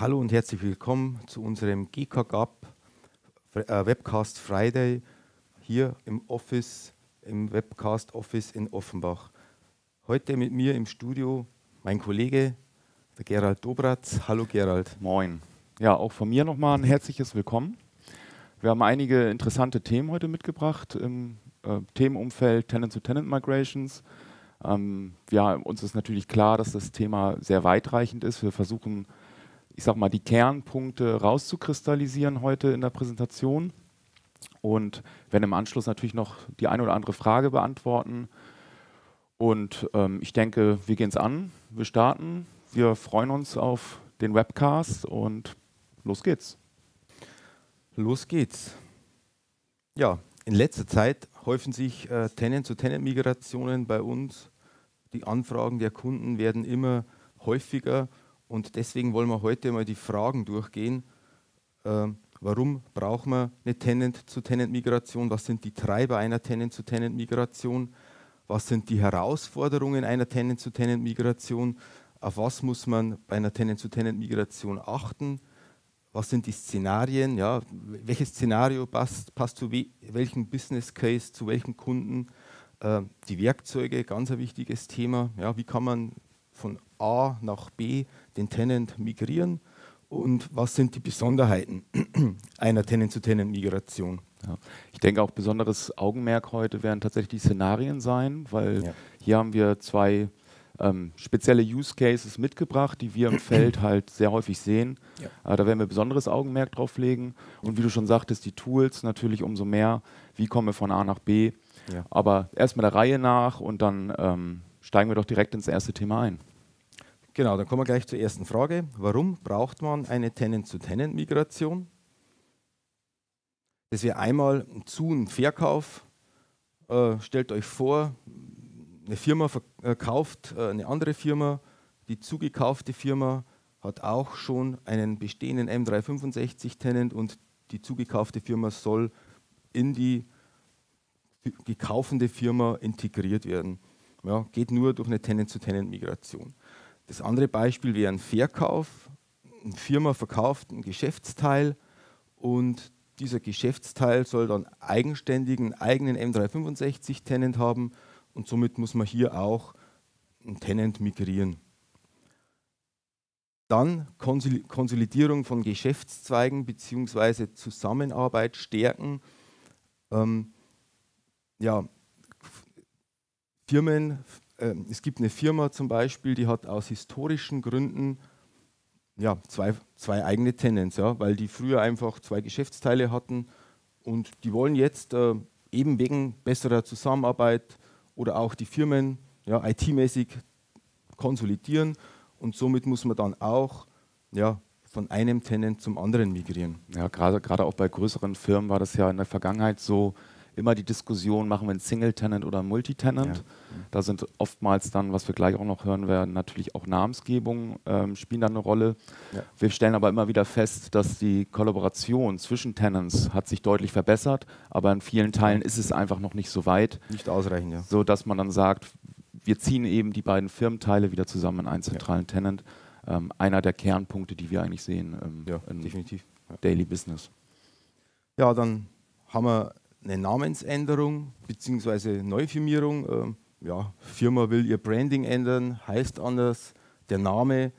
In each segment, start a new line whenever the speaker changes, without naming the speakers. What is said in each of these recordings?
Hallo und herzlich willkommen zu unserem GKGAP äh, Webcast Friday hier im Office, im Webcast Office in Offenbach. Heute mit mir im Studio mein Kollege, der Gerald Dobratz. Hallo Gerald.
Moin. Ja, auch von mir nochmal ein herzliches Willkommen. Wir haben einige interessante Themen heute mitgebracht im äh, Themenumfeld Tenant-to-Tenant-Migrations. Ähm, ja, uns ist natürlich klar, dass das Thema sehr weitreichend ist. Wir versuchen ich sag mal, die Kernpunkte rauszukristallisieren heute in der Präsentation und werden im Anschluss natürlich noch die eine oder andere Frage beantworten. Und ähm, ich denke, wir gehen es an, wir starten, wir freuen uns auf den Webcast und los geht's.
Los geht's. Ja, in letzter Zeit häufen sich äh, Tenant-zu-Tenant-Migrationen bei uns. Die Anfragen der Kunden werden immer häufiger und deswegen wollen wir heute mal die Fragen durchgehen. Äh, warum braucht man eine Tenant-zu-Tenant-Migration? Was sind die Treiber einer Tenant-zu-Tenant-Migration? Was sind die Herausforderungen einer Tenant-zu-Tenant-Migration? Auf was muss man bei einer Tenant-zu-Tenant-Migration achten? Was sind die Szenarien? Ja, welches Szenario passt, passt zu we welchem Business Case, zu welchen Kunden? Äh, die Werkzeuge, ganz ein wichtiges Thema. Ja, wie kann man von A nach B den Tenant migrieren und was sind die Besonderheiten einer Tenant-zu-Tenant-Migration?
Ja. Ich denke auch besonderes Augenmerk heute werden tatsächlich die Szenarien sein, weil ja. hier haben wir zwei ähm, spezielle Use Cases mitgebracht, die wir im Feld halt sehr häufig sehen. Ja. Äh, da werden wir besonderes Augenmerk drauf legen. Und wie du schon sagtest, die Tools natürlich umso mehr. Wie kommen wir von A nach B? Aber erstmal der Reihe nach und dann ähm, steigen wir doch direkt ins erste Thema ein.
Genau, dann kommen wir gleich zur ersten Frage. Warum braucht man eine Tenant-zu-Tenant-Migration? Das wäre einmal ein Zu- und Verkauf. Äh, stellt euch vor, eine Firma verkauft äh, eine andere Firma. Die zugekaufte Firma hat auch schon einen bestehenden M365-Tenant und die zugekaufte Firma soll in die gekaufende Firma integriert werden. Ja, geht nur durch eine Tenant-zu-Tenant-Migration. Das andere Beispiel wäre ein Verkauf. Eine Firma verkauft einen Geschäftsteil und dieser Geschäftsteil soll dann eigenständigen eigenen M365-Tenant haben und somit muss man hier auch einen Tenant migrieren. Dann Konsolidierung von Geschäftszweigen bzw. Zusammenarbeit stärken. Ähm, ja, Firmen äh, es gibt eine Firma zum Beispiel, die hat aus historischen Gründen ja, zwei, zwei eigene Tenants, ja, weil die früher einfach zwei Geschäftsteile hatten und die wollen jetzt äh, eben wegen besserer Zusammenarbeit oder auch die Firmen ja, IT-mäßig konsolidieren und somit muss man dann auch ja, von einem Tenant zum anderen migrieren.
Ja, gerade auch bei größeren Firmen war das ja in der Vergangenheit so, immer die Diskussion, machen wir einen Single-Tenant oder Multi-Tenant. Ja. Da sind oftmals dann, was wir gleich auch noch hören werden, natürlich auch Namensgebungen ähm, spielen dann eine Rolle. Ja. Wir stellen aber immer wieder fest, dass die Kollaboration zwischen Tenants hat sich deutlich verbessert, aber in vielen Teilen ist es einfach noch nicht so weit.
Nicht ausreichend, ja.
So dass man dann sagt, wir ziehen eben die beiden Firmenteile wieder zusammen in einen zentralen ja. Tenant. Ähm, einer der Kernpunkte, die wir eigentlich sehen ähm, ja, im definitiv. Daily Business.
Ja, dann haben wir eine Namensänderung bzw. Neufirmierung. Ähm, ja, Firma will ihr Branding ändern, heißt anders. Der Name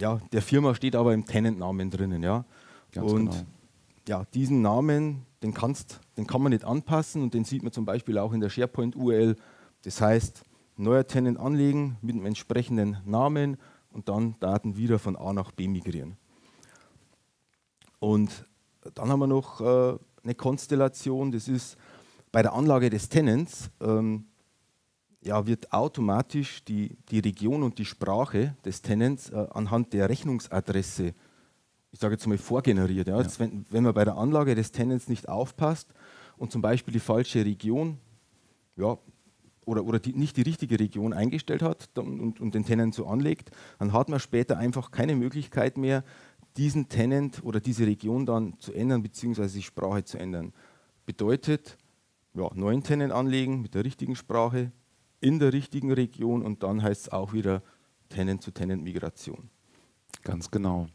ja, der Firma steht aber im Tenant-Namen drinnen. Ja. Ganz und genau. ja, diesen Namen, den, kannst, den kann man nicht anpassen und den sieht man zum Beispiel auch in der SharePoint-URL. Das heißt, neuer Tenant anlegen mit dem entsprechenden Namen und dann Daten wieder von A nach B migrieren. Und dann haben wir noch äh, eine Konstellation, das ist bei der Anlage des Tenants, ähm, ja, wird automatisch die, die Region und die Sprache des Tenants äh, anhand der Rechnungsadresse, ich sage jetzt mal, vorgeneriert. Ja. Ja. wenn, wenn man bei der Anlage des Tenants nicht aufpasst und zum Beispiel die falsche Region ja, oder, oder die, nicht die richtige Region eingestellt hat und, und den Tenant so anlegt, dann hat man später einfach keine Möglichkeit mehr, diesen Tenant oder diese Region dann zu ändern, beziehungsweise die Sprache zu ändern. Bedeutet, ja, neuen Tenant anlegen mit der richtigen Sprache, in der richtigen Region und dann heißt es auch wieder Tenant-zu-Tenant-Migration.
Ganz genau.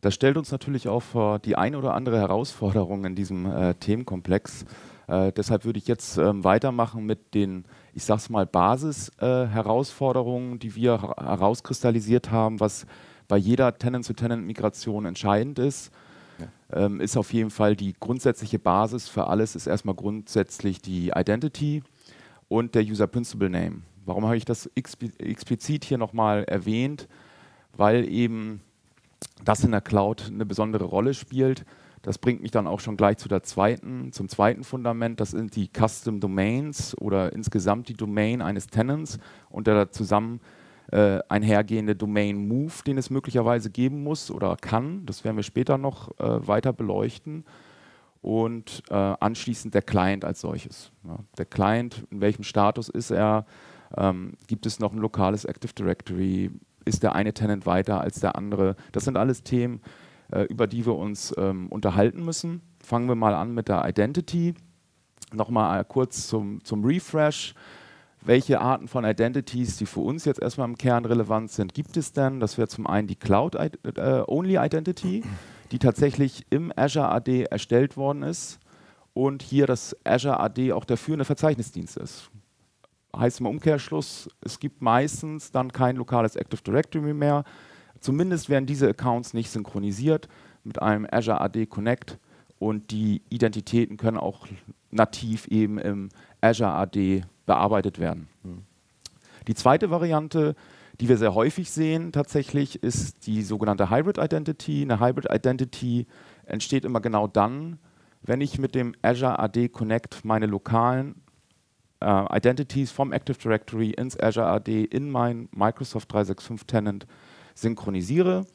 Das stellt uns natürlich auch vor die eine oder andere Herausforderung in diesem äh, Themenkomplex. Äh, deshalb würde ich jetzt ähm, weitermachen mit den, ich sag's mal, Basis-Herausforderungen, äh, die wir herauskristallisiert haben, was bei jeder Tenant-to-Tenant-Migration entscheidend ist. Ja. Ähm, ist auf jeden Fall die grundsätzliche Basis für alles, ist erstmal grundsätzlich die Identity und der User Principal Name. Warum habe ich das explizit hier nochmal erwähnt? Weil eben das in der Cloud eine besondere Rolle spielt. Das bringt mich dann auch schon gleich zu der zweiten, zum zweiten Fundament. Das sind die Custom Domains oder insgesamt die Domain eines Tenants und der zusammen äh, einhergehende Domain Move, den es möglicherweise geben muss oder kann. Das werden wir später noch äh, weiter beleuchten. Und äh, anschließend der Client als solches. Ja, der Client, in welchem Status ist er? Ähm, gibt es noch ein lokales Active Directory? Ist der eine Tenant weiter als der andere? Das sind alles Themen, äh, über die wir uns ähm, unterhalten müssen. Fangen wir mal an mit der Identity. Nochmal äh, kurz zum, zum Refresh. Welche Arten von Identities, die für uns jetzt erstmal im Kern relevant sind, gibt es denn? Das wäre zum einen die Cloud-Only äh, die tatsächlich im Azure AD erstellt worden ist und hier das Azure AD auch der führende Verzeichnisdienst ist heißt im Umkehrschluss, es gibt meistens dann kein lokales Active Directory mehr. Zumindest werden diese Accounts nicht synchronisiert mit einem Azure AD Connect und die Identitäten können auch nativ eben im Azure AD bearbeitet werden. Mhm. Die zweite Variante, die wir sehr häufig sehen tatsächlich, ist die sogenannte Hybrid Identity. Eine Hybrid Identity entsteht immer genau dann, wenn ich mit dem Azure AD Connect meine lokalen äh, Identities vom Active Directory ins Azure AD in mein Microsoft 365 Tenant synchronisiere.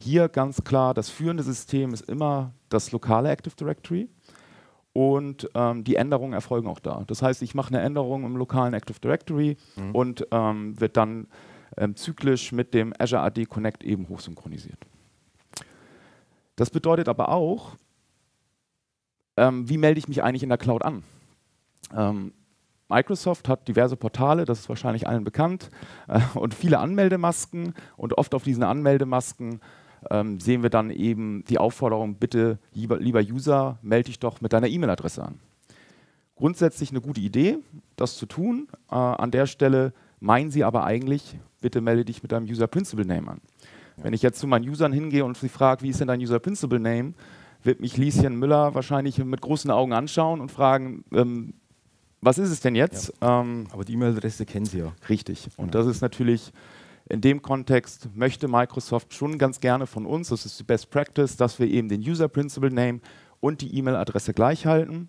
Hier ganz klar, das führende System ist immer das lokale Active Directory und ähm, die Änderungen erfolgen auch da. Das heißt, ich mache eine Änderung im lokalen Active Directory mhm. und ähm, wird dann ähm, zyklisch mit dem Azure AD Connect eben hochsynchronisiert. Das bedeutet aber auch, ähm, wie melde ich mich eigentlich in der Cloud an? Ähm, Microsoft hat diverse Portale, das ist wahrscheinlich allen bekannt, äh, und viele Anmeldemasken. Und oft auf diesen Anmeldemasken ähm, sehen wir dann eben die Aufforderung, bitte, lieber, lieber User, melde dich doch mit deiner E-Mail-Adresse an. Grundsätzlich eine gute Idee, das zu tun. Äh, an der Stelle meinen Sie aber eigentlich, bitte melde dich mit deinem User Principal Name an. Ja. Wenn ich jetzt zu meinen Usern hingehe und sie frage, wie ist denn dein User Principal Name, wird mich Lieschen Müller wahrscheinlich mit großen Augen anschauen und fragen, ähm, was ist es denn jetzt?
Ja. Ähm, Aber die E-Mail-Adresse kennen Sie ja.
Richtig. Und genau. das ist natürlich in dem Kontext möchte Microsoft schon ganz gerne von uns, das ist die Best Practice, dass wir eben den User Principal Name und die E-Mail-Adresse gleich halten.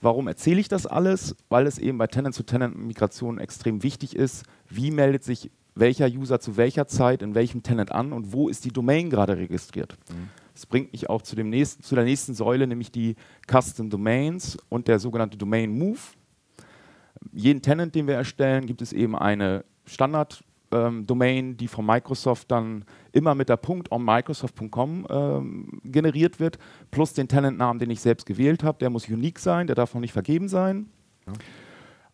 Warum erzähle ich das alles? Weil es eben bei Tenant-zu-Tenant-Migration extrem wichtig ist, wie meldet sich welcher User zu welcher Zeit in welchem Tenant an und wo ist die Domain gerade registriert. Mhm. Das bringt mich auch zu, dem nächsten, zu der nächsten Säule, nämlich die Custom Domains und der sogenannte Domain Move jeden Tenant, den wir erstellen, gibt es eben eine Standard-Domain, ähm, die von Microsoft dann immer mit der Punkt .onmicrosoft.com ähm, generiert wird, plus den Tenant-Namen, den ich selbst gewählt habe. Der muss unique sein, der darf noch nicht vergeben sein. Ja.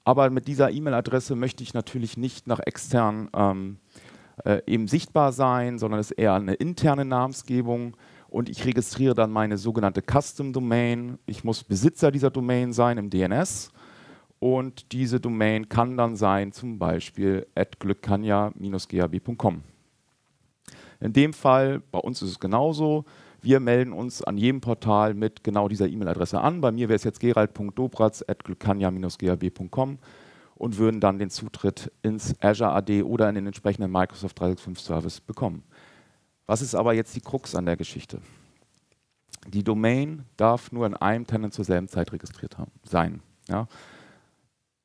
Aber mit dieser E-Mail-Adresse möchte ich natürlich nicht nach extern ähm, äh, eben sichtbar sein, sondern es ist eher eine interne Namensgebung und ich registriere dann meine sogenannte Custom Domain. Ich muss Besitzer dieser Domain sein im DNS und diese Domain kann dann sein, zum Beispiel glückkanja-gab.com. In dem Fall, bei uns ist es genauso, wir melden uns an jedem Portal mit genau dieser E-Mail-Adresse an. Bei mir wäre es jetzt gerald.dobratz.glückkanja-gab.com und würden dann den Zutritt ins Azure AD oder in den entsprechenden Microsoft 365 Service bekommen. Was ist aber jetzt die Krux an der Geschichte? Die Domain darf nur in einem Tenant zur selben Zeit registriert sein. Ja?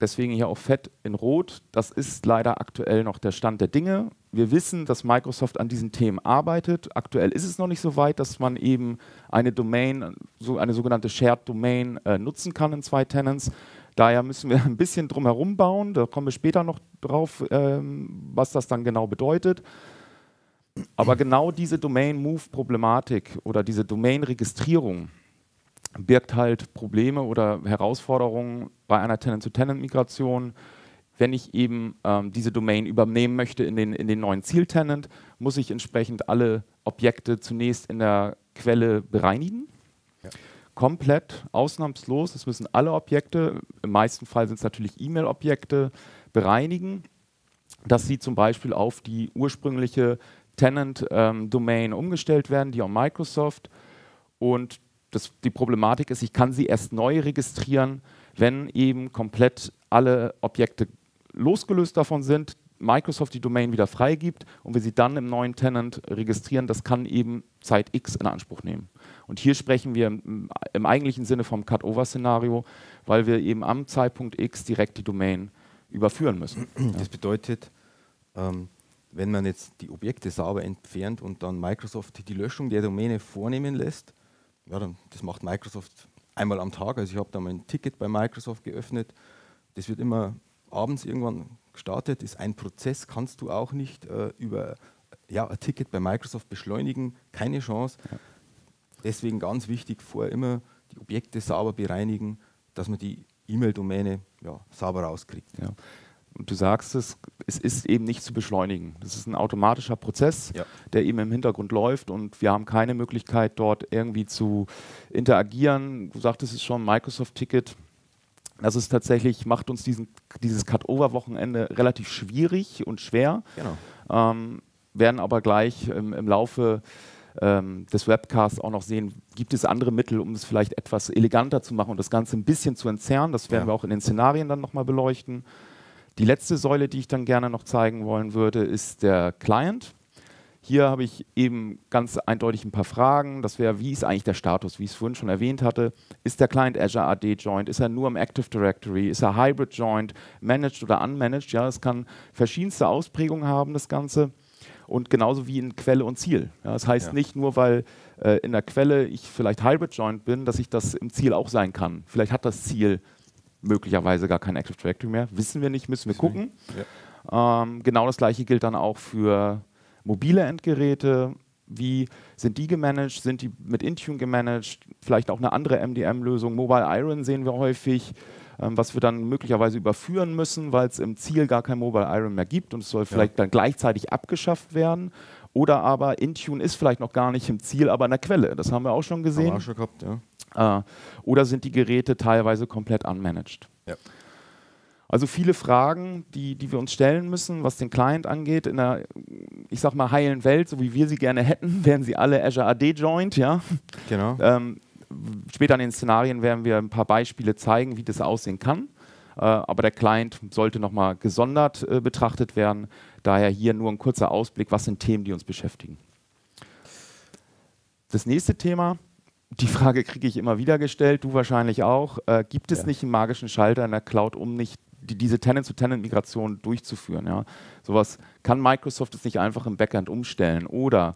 Deswegen hier auch fett in Rot. Das ist leider aktuell noch der Stand der Dinge. Wir wissen, dass Microsoft an diesen Themen arbeitet. Aktuell ist es noch nicht so weit, dass man eben eine Domain, so eine sogenannte Shared Domain äh, nutzen kann in zwei Tenants. Daher müssen wir ein bisschen drum herum bauen. Da kommen wir später noch drauf, ähm, was das dann genau bedeutet. Aber genau diese Domain-Move-Problematik oder diese Domain-Registrierung, birgt halt Probleme oder Herausforderungen bei einer Tenant-to-Tenant-Migration wenn ich eben ähm, diese Domain übernehmen möchte in den, in den neuen Zieltenant, muss ich entsprechend alle Objekte zunächst in der Quelle bereinigen. Ja. Komplett, ausnahmslos. Es müssen alle Objekte, im meisten Fall sind es natürlich E-Mail-Objekte, bereinigen, dass sie zum Beispiel auf die ursprüngliche Tenant-Domain ähm, umgestellt werden, die auf Microsoft. Und das, die Problematik ist, ich kann sie erst neu registrieren, wenn eben komplett alle Objekte losgelöst davon sind, Microsoft die Domain wieder freigibt und wir sie dann im neuen Tenant registrieren, das kann eben Zeit X in Anspruch nehmen. Und hier sprechen wir im, im eigentlichen Sinne vom Cut-Over-Szenario, weil wir eben am Zeitpunkt X direkt die Domain überführen müssen.
Das bedeutet, ähm, wenn man jetzt die Objekte sauber entfernt und dann Microsoft die Löschung der Domäne vornehmen lässt, ja, dann, das macht Microsoft einmal am Tag. Also ich habe da mein Ticket bei Microsoft geöffnet. Das wird immer abends irgendwann gestartet. Ist ein Prozess, kannst du auch nicht äh, über ja, ein Ticket bei Microsoft beschleunigen. Keine Chance. Ja. Deswegen ganz wichtig, vorher immer die Objekte sauber bereinigen, dass man die E-Mail-Domäne ja, sauber rauskriegt.
Ja. Und du sagst es, es ist eben nicht zu beschleunigen. Das ist ein automatischer Prozess, ja. der eben im Hintergrund läuft und wir haben keine Möglichkeit, dort irgendwie zu interagieren. Du sagtest es schon, Microsoft-Ticket. Das ist tatsächlich, macht uns diesen, dieses Cut-Over-Wochenende relativ schwierig und schwer. Genau. Ähm, werden aber gleich im, im Laufe ähm, des Webcasts auch noch sehen, gibt es andere Mittel, um es vielleicht etwas eleganter zu machen und das Ganze ein bisschen zu entzerren. Das werden ja. wir auch in den Szenarien dann nochmal beleuchten. Die letzte Säule, die ich dann gerne noch zeigen wollen würde, ist der Client. Hier habe ich eben ganz eindeutig ein paar Fragen. Das wäre, wie ist eigentlich der Status, wie ich es vorhin schon erwähnt hatte. Ist der Client Azure AD Joint? Ist er nur im Active Directory? Ist er Hybrid Joint? Managed oder unmanaged? Ja, es kann verschiedenste Ausprägungen haben, das Ganze. Und genauso wie in Quelle und Ziel. Ja, das heißt ja. nicht nur, weil äh, in der Quelle ich vielleicht Hybrid Joint bin, dass ich das im Ziel auch sein kann. Vielleicht hat das Ziel möglicherweise gar kein Active Directory mehr. Wissen wir nicht, müssen wir gucken. Ja. Ähm, genau das gleiche gilt dann auch für mobile Endgeräte. Wie sind die gemanagt? Sind die mit Intune gemanagt? Vielleicht auch eine andere MDM-Lösung. Mobile Iron sehen wir häufig, ähm, was wir dann möglicherweise überführen müssen, weil es im Ziel gar kein Mobile Iron mehr gibt und es soll vielleicht ja. dann gleichzeitig abgeschafft werden. Oder aber Intune ist vielleicht noch gar nicht im Ziel, aber in der Quelle. Das haben wir auch schon gesehen. Haben wir auch schon gehabt, ja. Äh, oder sind die Geräte teilweise komplett unmanaged? Ja. Also viele Fragen, die, die wir uns stellen müssen, was den Client angeht. In der, ich sag mal, heilen Welt, so wie wir sie gerne hätten, wären sie alle Azure AD Joint, ja. Genau. Ähm, später in den Szenarien werden wir ein paar Beispiele zeigen, wie das aussehen kann. Äh, aber der Client sollte nochmal gesondert äh, betrachtet werden. Daher hier nur ein kurzer Ausblick, was sind Themen, die uns beschäftigen. Das nächste Thema die Frage kriege ich immer wieder gestellt, du wahrscheinlich auch. Äh, gibt es ja. nicht einen magischen Schalter in der Cloud, um nicht die, diese Tenant-zu-Tenant-Migration durchzuführen? Ja? Sowas kann Microsoft jetzt nicht einfach im Backend umstellen. Oder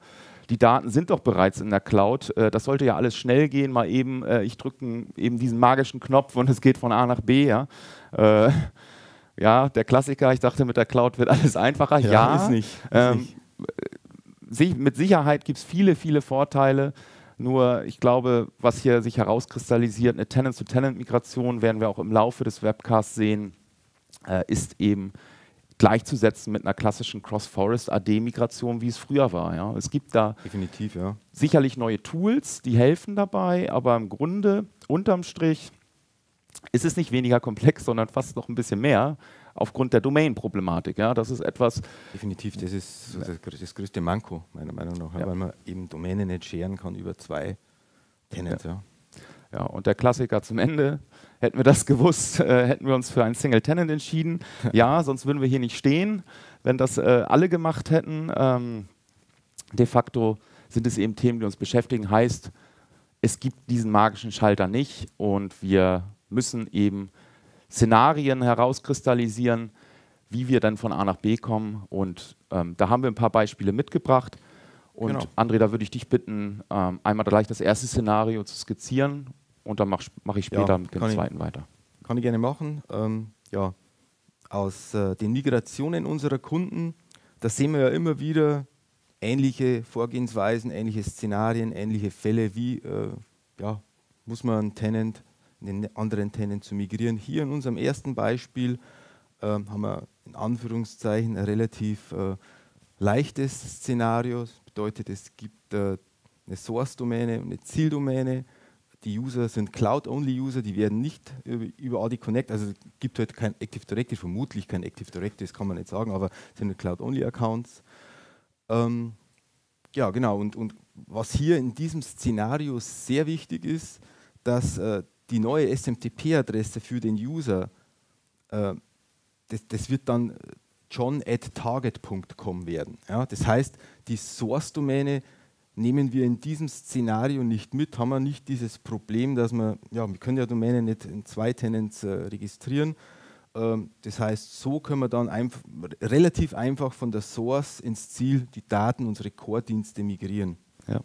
die Daten sind doch bereits in der Cloud. Äh, das sollte ja alles schnell gehen. Mal eben, äh, ich drücke eben diesen magischen Knopf und es geht von A nach B. Ja? Äh, ja, der Klassiker, ich dachte, mit der Cloud wird alles einfacher. Ja, ja ist nicht. Ist ähm, nicht. Mit Sicherheit gibt es viele, viele Vorteile. Nur ich glaube, was hier sich herauskristallisiert, eine Tenant-to-Tenant-Migration werden wir auch im Laufe des Webcasts sehen, äh, ist eben gleichzusetzen mit einer klassischen Cross-Forest-AD-Migration, wie es früher war. Ja. Es gibt da ja. sicherlich neue Tools, die helfen dabei, aber im Grunde, unterm Strich, ist es nicht weniger komplex, sondern fast noch ein bisschen mehr aufgrund der Domain-Problematik. Ja, das ist etwas.
Definitiv, das ist das, das größte Manko, meiner Meinung nach, ja. weil man eben Domänen nicht scheren kann über zwei Tenants. Ja.
ja. und der Klassiker zum Ende. Hätten wir das gewusst, äh, hätten wir uns für ein Single Tenant entschieden. ja, sonst würden wir hier nicht stehen, wenn das äh, alle gemacht hätten. Ähm, de facto sind es eben Themen, die uns beschäftigen. Heißt, es gibt diesen magischen Schalter nicht und wir müssen eben Szenarien herauskristallisieren, wie wir dann von A nach B kommen. Und ähm, da haben wir ein paar Beispiele mitgebracht. Und genau. André, da würde ich dich bitten, ähm, einmal gleich das erste Szenario zu skizzieren und dann mache mach ich später ja, mit dem zweiten ich, weiter.
Kann ich gerne machen. Ähm, ja, aus äh, den Migrationen unserer Kunden, da sehen wir ja immer wieder ähnliche Vorgehensweisen, ähnliche Szenarien, ähnliche Fälle, wie äh, ja, muss man einen Tenant in den anderen Tenant zu migrieren. Hier in unserem ersten Beispiel äh, haben wir in Anführungszeichen ein relativ äh, leichtes Szenario. Das bedeutet, es gibt äh, eine Source-Domäne und eine Zieldomäne. Die User sind Cloud-Only-User, die werden nicht über, AD Connect, also es gibt heute kein Active Directory, vermutlich kein Active Directory, das kann man nicht sagen, aber es sind Cloud-Only-Accounts. Ähm, ja, genau, und, und was hier in diesem Szenario sehr wichtig ist, dass äh, die neue SMTP-Adresse für den User, äh, das, das, wird dann john at target.com werden. Ja? Das heißt, die Source-Domäne nehmen wir in diesem Szenario nicht mit, haben wir nicht dieses Problem, dass wir, ja, wir können ja Domänen nicht in zwei Tenants äh, registrieren. Ähm, das heißt, so können wir dann einf relativ einfach von der Source ins Ziel die Daten unserer Core-Dienste migrieren.
Ja.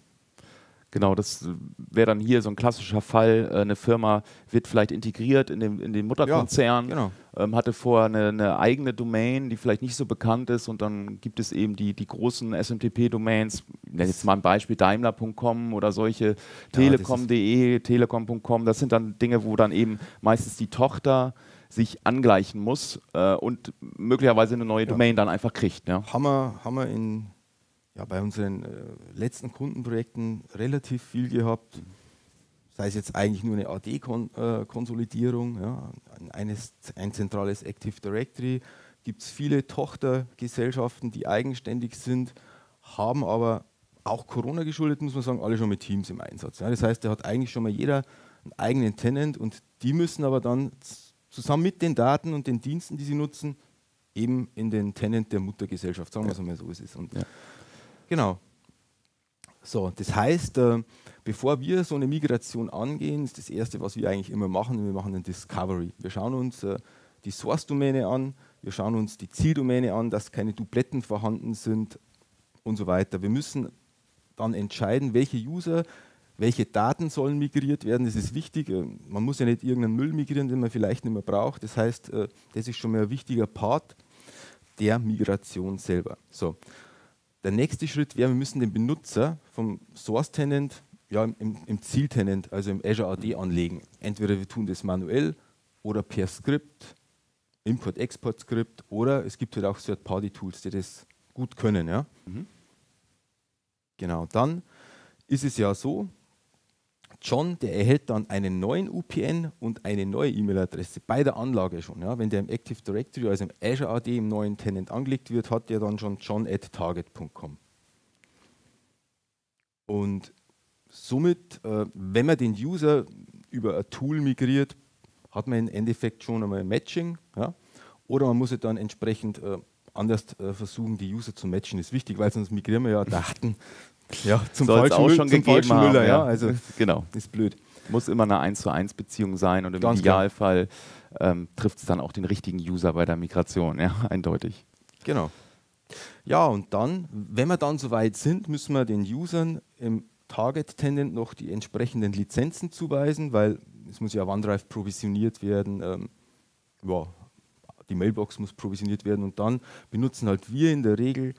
Genau, das wäre dann hier so ein klassischer Fall. Äh, eine Firma wird vielleicht integriert in den, in den Mutterkonzern, ja, genau. ähm, hatte vorher eine, eine, eigene Domain, die vielleicht nicht so bekannt ist und dann gibt es eben die, die großen SMTP-Domains, nenne jetzt mal ein Beispiel Daimler.com oder solche, telekom.de, telekom.com, das sind dann Dinge, wo dann eben meistens die Tochter sich angleichen muss äh, und möglicherweise eine neue ja. Domain dann einfach kriegt. Ja.
Haben wir in ja, bei unseren äh, letzten Kundenprojekten relativ viel gehabt. Sei es jetzt eigentlich nur eine AD-Konsolidierung, -Kon äh, ja, eines, ein zentrales Active Directory. Gibt es viele Tochtergesellschaften, die eigenständig sind, haben aber auch Corona geschuldet, muss man sagen, alle schon mit Teams im Einsatz. Ja. Das heißt, da hat eigentlich schon mal jeder einen eigenen Tenant und die müssen aber dann zusammen mit den Daten und den Diensten, die sie nutzen, eben in den Tenant der Muttergesellschaft, sagen wir es einmal so ist es. Und ja. Genau. So, das heißt, äh, bevor wir so eine Migration angehen, ist das Erste, was wir eigentlich immer machen, wir machen ein Discovery. Wir schauen uns äh, die Source-Domäne an, wir schauen uns die Zieldomäne an, dass keine Dupletten vorhanden sind und so weiter. Wir müssen dann entscheiden, welche User, welche Daten sollen migriert werden. Das ist wichtig. Äh, man muss ja nicht irgendeinen Müll migrieren, den man vielleicht nicht mehr braucht. Das heißt, äh, das ist schon mal ein wichtiger Part der Migration selber. So. Der nächste Schritt wäre, wir müssen den Benutzer vom Source Tenant ja, im, im Ziel-Tenant, also im Azure AD anlegen. Entweder wir tun das manuell oder per Skript, Import-Export-Skript oder es gibt halt auch Third-Party-Tools, die das gut können. Ja? Mhm. Genau, dann ist es ja so, John, der erhält dann einen neuen UPN und eine neue E-Mail-Adresse bei der Anlage schon. Ja. Wenn der im Active Directory, also im Azure AD im neuen Tenant angelegt wird, hat der dann schon john at target.com. Und somit, äh, wenn man den User über ein Tool migriert, hat man im Endeffekt schon einmal ein Matching. Ja. Oder man muss es dann entsprechend äh, anders äh, versuchen, die User zu matchen. Das ist wichtig, weil sonst migrieren wir ja Daten
ja, zum Soll falschen, auch schon zum gegeben falschen Müller, haben,
ja. Also genau. Ist blöd.
Muss immer eine 1 zu 1 Beziehung sein und im Ganz Idealfall ähm, trifft es dann auch den richtigen User bei der Migration, ja, eindeutig.
Genau. Ja, und dann, wenn wir dann soweit sind, müssen wir den Usern im Target Tenant noch die entsprechenden Lizenzen zuweisen, weil es muss ja OneDrive provisioniert werden, ähm, ja, die Mailbox muss provisioniert werden und dann benutzen halt wir in der Regel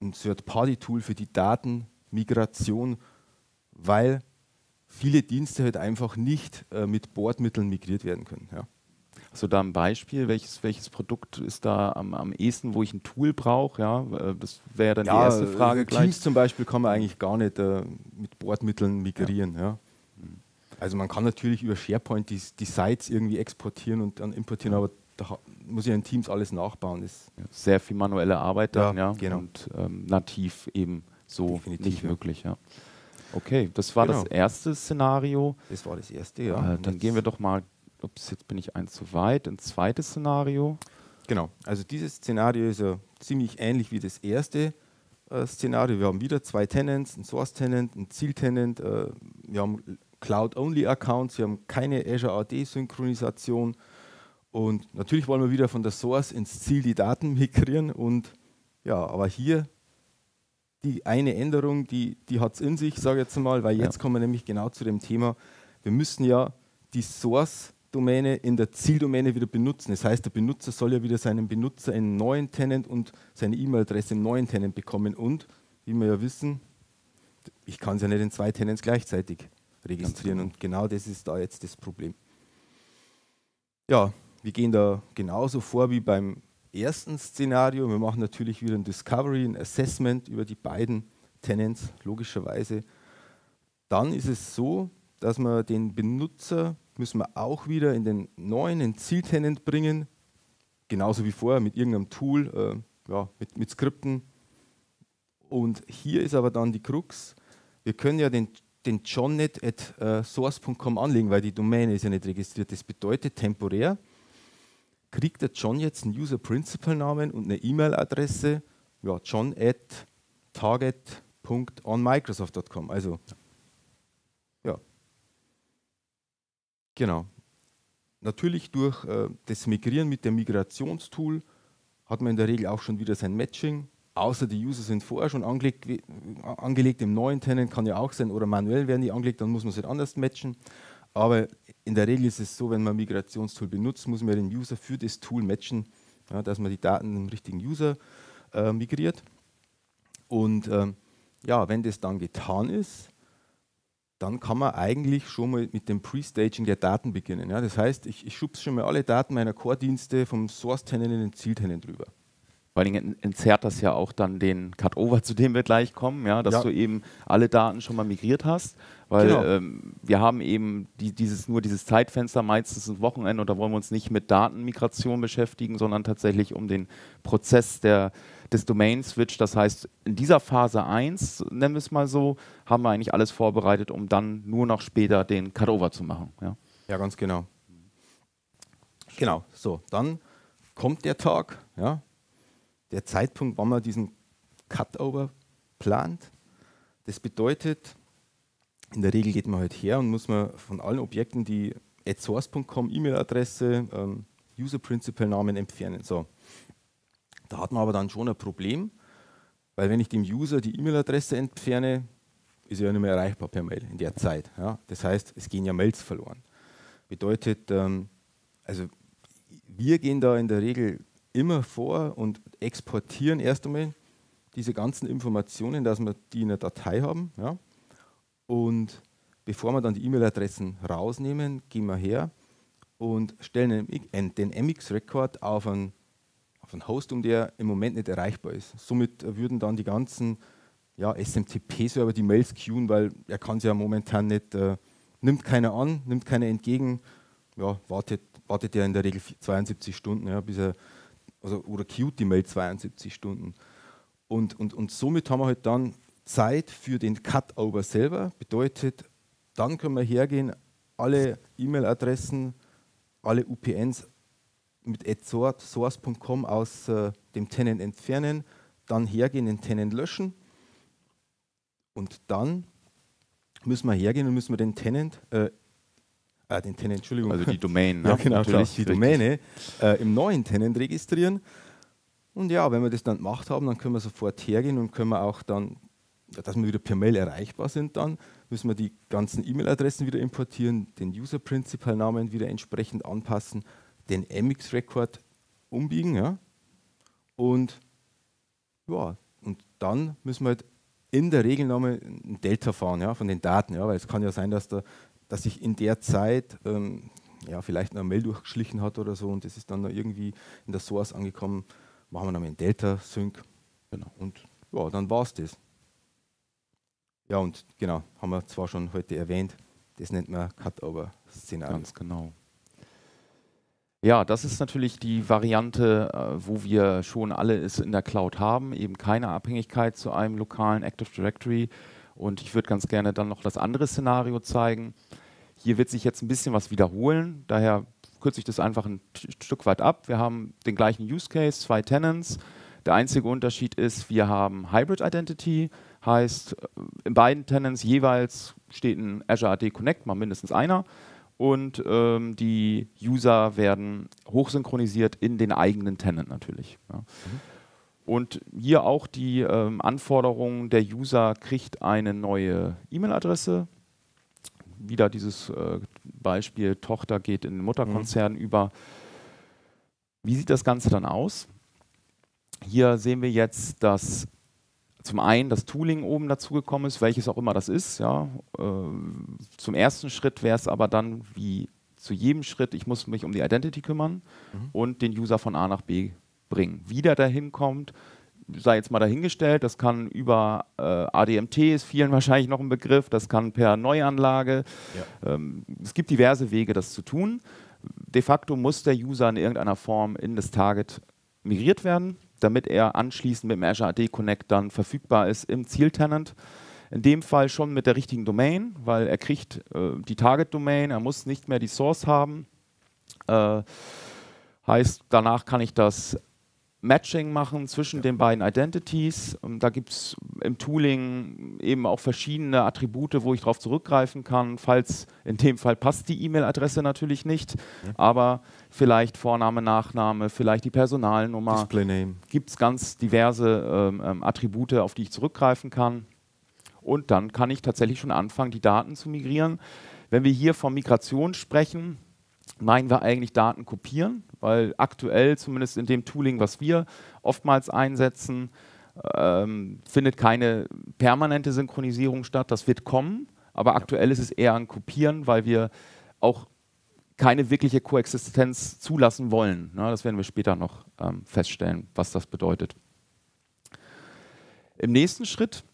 ein Third-Party-Tool für die Datenmigration, weil viele Dienste halt einfach nicht äh, mit Bordmitteln migriert werden können. Ja.
Hast du da ein Beispiel? Welches, welches Produkt ist da am, am ehesten, wo ich ein Tool brauche? Ja, äh, das wäre dann ja, die erste Frage.
Teams gleich. zum Beispiel kann man eigentlich gar nicht äh, mit Bordmitteln migrieren. Ja. ja. Also man kann natürlich über SharePoint die, die Sites irgendwie exportieren und dann importieren, aber da muss ich in Teams alles nachbauen. Das
Sehr viel manuelle Arbeit dann, ja, ja. Genau. und ähm, nativ eben so Definitiv, nicht ja. möglich. Ja. Okay, das war genau. das erste Szenario.
Das war das erste, ja.
Äh, dann gehen wir doch mal, ups, jetzt bin ich eins zu weit, ein zweites Szenario.
Genau, also dieses Szenario ist ja ziemlich ähnlich wie das erste äh, Szenario. Wir haben wieder zwei Tenants, ein Source-Tenant, ein Ziel-Tenant. Äh, wir haben Cloud-Only-Accounts, wir haben keine Azure AD-Synchronisation. Und natürlich wollen wir wieder von der Source ins Ziel die Daten migrieren. Und ja, aber hier die eine Änderung, die, die hat es in sich, sage ich jetzt mal, weil jetzt ja. kommen wir nämlich genau zu dem Thema, wir müssen ja die Source-Domäne in der Zieldomäne wieder benutzen. Das heißt, der Benutzer soll ja wieder seinen Benutzer in einen neuen Tenant und seine E-Mail-Adresse im neuen Tenant bekommen. Und, wie wir ja wissen, ich kann es ja nicht in zwei Tenants gleichzeitig registrieren. Genau. Und genau das ist da jetzt das Problem. Ja, wir gehen da genauso vor wie beim ersten Szenario. Wir machen natürlich wieder ein Discovery, ein Assessment über die beiden Tenants, logischerweise. Dann ist es so, dass wir den Benutzer müssen wir auch wieder in den neuen, in Zieltenant bringen, genauso wie vorher mit irgendeinem Tool, äh, ja, mit, mit Skripten. Und hier ist aber dann die Krux, wir können ja den, den johnnet at uh, source.com anlegen, weil die Domäne ist ja nicht registriert. Das bedeutet temporär, kriegt der John jetzt einen User Principal Namen und eine E-Mail-Adresse, ja, john at target.onmicrosoft.com. Also, ja. Genau. Natürlich durch äh, das Migrieren mit dem Migrationstool hat man in der Regel auch schon wieder sein Matching. Außer die User sind vorher schon angelegt, angelegt im neuen Tenant, kann ja auch sein, oder manuell werden die angelegt, dann muss man es halt anders matchen. Aber in der Regel ist es so, wenn man ein Migrationstool benutzt, muss man den User für das Tool matchen, ja, dass man die Daten im richtigen User äh, migriert. Und ähm, ja, wenn das dann getan ist, dann kann man eigentlich schon mal mit dem Pre-Staging der Daten beginnen. Ja, das heißt, ich, ich schubse schon mal alle Daten meiner Core-Dienste vom Source-Tenant in den Ziel-Tenant rüber.
Vor allen Dingen entzerrt das ja auch dann den Cutover, zu dem wir gleich kommen, ja, dass ja. du eben alle Daten schon mal migriert hast. Weil genau. ähm, wir haben eben die, dieses, nur dieses Zeitfenster, meistens ein Wochenende, und da wollen wir uns nicht mit Datenmigration beschäftigen, sondern tatsächlich um den Prozess der, des Domain-Switch. Das heißt, in dieser Phase 1, nennen wir es mal so, haben wir eigentlich alles vorbereitet, um dann nur noch später den Cutover zu machen. Ja,
ja ganz genau. Genau, so, dann kommt der Tag, ja, der Zeitpunkt, wann man diesen Cutover plant. Das bedeutet, in der Regel geht man halt her und muss man von allen Objekten die source.com E-Mail-Adresse, ähm, User-Principal-Namen entfernen. So. Da hat man aber dann schon ein Problem, weil wenn ich dem User die E-Mail-Adresse entferne, ist er ja nicht mehr erreichbar per Mail in der Zeit. Ja? Das heißt, es gehen ja Mails verloren. Bedeutet, ähm, also wir gehen da in der Regel immer vor und exportieren erst einmal diese ganzen Informationen, dass wir die in der Datei haben. Ja? Und bevor wir dann die E-Mail-Adressen rausnehmen, gehen wir her und stellen den MX-Record auf einen, auf einen Host, um der im Moment nicht erreichbar ist. Somit würden dann die ganzen ja, SMTP-Server die Mails queuen, weil er kann sie ja momentan nicht, äh, nimmt keiner an, nimmt keiner entgegen, ja, wartet, wartet er in der Regel 72 Stunden, ja, bis er also, oder queued die Mail 72 Stunden. Und, und, und somit haben wir halt dann Zeit für den Cutover selber. Bedeutet, dann können wir hergehen, alle E-Mail-Adressen, alle UPNs mit source.com aus äh, dem Tenant entfernen, dann hergehen, den Tenant löschen und dann müssen wir hergehen und müssen wir den Tenant äh, äh, den Tenant, Entschuldigung.
Also die Domain,
ne? ja, genau, Natürlich, die Domäne äh, im neuen Tenant registrieren. Und ja, wenn wir das dann gemacht haben, dann können wir sofort hergehen und können wir auch dann, dass wir wieder per Mail erreichbar sind, dann müssen wir die ganzen E-Mail-Adressen wieder importieren, den User-Principal-Namen wieder entsprechend anpassen, den MX-Record umbiegen, ja. Und ja, und dann müssen wir halt in der Regel nochmal ein Delta fahren ja, von den Daten, ja, weil es kann ja sein, dass da dass sich in der Zeit ähm, ja, vielleicht eine Mail durchgeschlichen hat oder so und das ist dann irgendwie in der Source angekommen, machen wir dann einen Delta-Sync genau. und ja, dann war es das. Ja, und genau, haben wir zwar schon heute erwähnt, das nennt man Cutover-Szenario.
Ganz genau. Ja, das ist natürlich die Variante, äh, wo wir schon alle es in der Cloud haben, eben keine Abhängigkeit zu einem lokalen Active Directory. Und ich würde ganz gerne dann noch das andere Szenario zeigen. Hier wird sich jetzt ein bisschen was wiederholen, daher kürze ich das einfach ein Stück weit ab. Wir haben den gleichen Use Case, zwei Tenants. Der einzige Unterschied ist, wir haben Hybrid Identity, heißt in beiden Tenants jeweils steht ein Azure AD Connect, mal mindestens einer. Und ähm, die User werden hochsynchronisiert in den eigenen Tenant natürlich. Ja. Mhm. Und hier auch die ähm, Anforderung, der User kriegt eine neue E-Mail-Adresse. Wieder dieses äh, Beispiel, Tochter geht in den Mutterkonzern mhm. über. Wie sieht das Ganze dann aus? Hier sehen wir jetzt, dass zum einen das Tooling oben dazugekommen ist, welches auch immer das ist. Ja. Äh, zum ersten Schritt wäre es aber dann, wie zu jedem Schritt, ich muss mich um die Identity kümmern mhm. und den User von A nach B bringen. Wie der dahin kommt, sei jetzt mal dahingestellt, das kann über äh, ADMT, ist vielen wahrscheinlich noch ein Begriff, das kann per Neuanlage. Ja. Ähm, es gibt diverse Wege, das zu tun. De facto muss der User in irgendeiner Form in das Target migriert werden, damit er anschließend mit dem Azure AD Connect dann verfügbar ist im Zieltenant. In dem Fall schon mit der richtigen Domain, weil er kriegt äh, die Target-Domain, er muss nicht mehr die Source haben. Äh, heißt, danach kann ich das Matching machen zwischen den beiden Identities. Da gibt es im Tooling eben auch verschiedene Attribute, wo ich darauf zurückgreifen kann, falls in dem Fall passt die E-Mail-Adresse natürlich nicht, ja. aber vielleicht Vorname, Nachname, vielleicht die Personalnummer.
Display Name.
Gibt es ganz diverse ähm, ähm, Attribute, auf die ich zurückgreifen kann. Und dann kann ich tatsächlich schon anfangen, die Daten zu migrieren. Wenn wir hier von Migration sprechen, meinen wir eigentlich Daten kopieren, weil aktuell, zumindest in dem Tooling, was wir oftmals einsetzen, ähm, findet keine permanente Synchronisierung statt. Das wird kommen, aber aktuell ist es eher ein Kopieren, weil wir auch keine wirkliche Koexistenz zulassen wollen. Na, das werden wir später noch ähm, feststellen, was das bedeutet. Im nächsten Schritt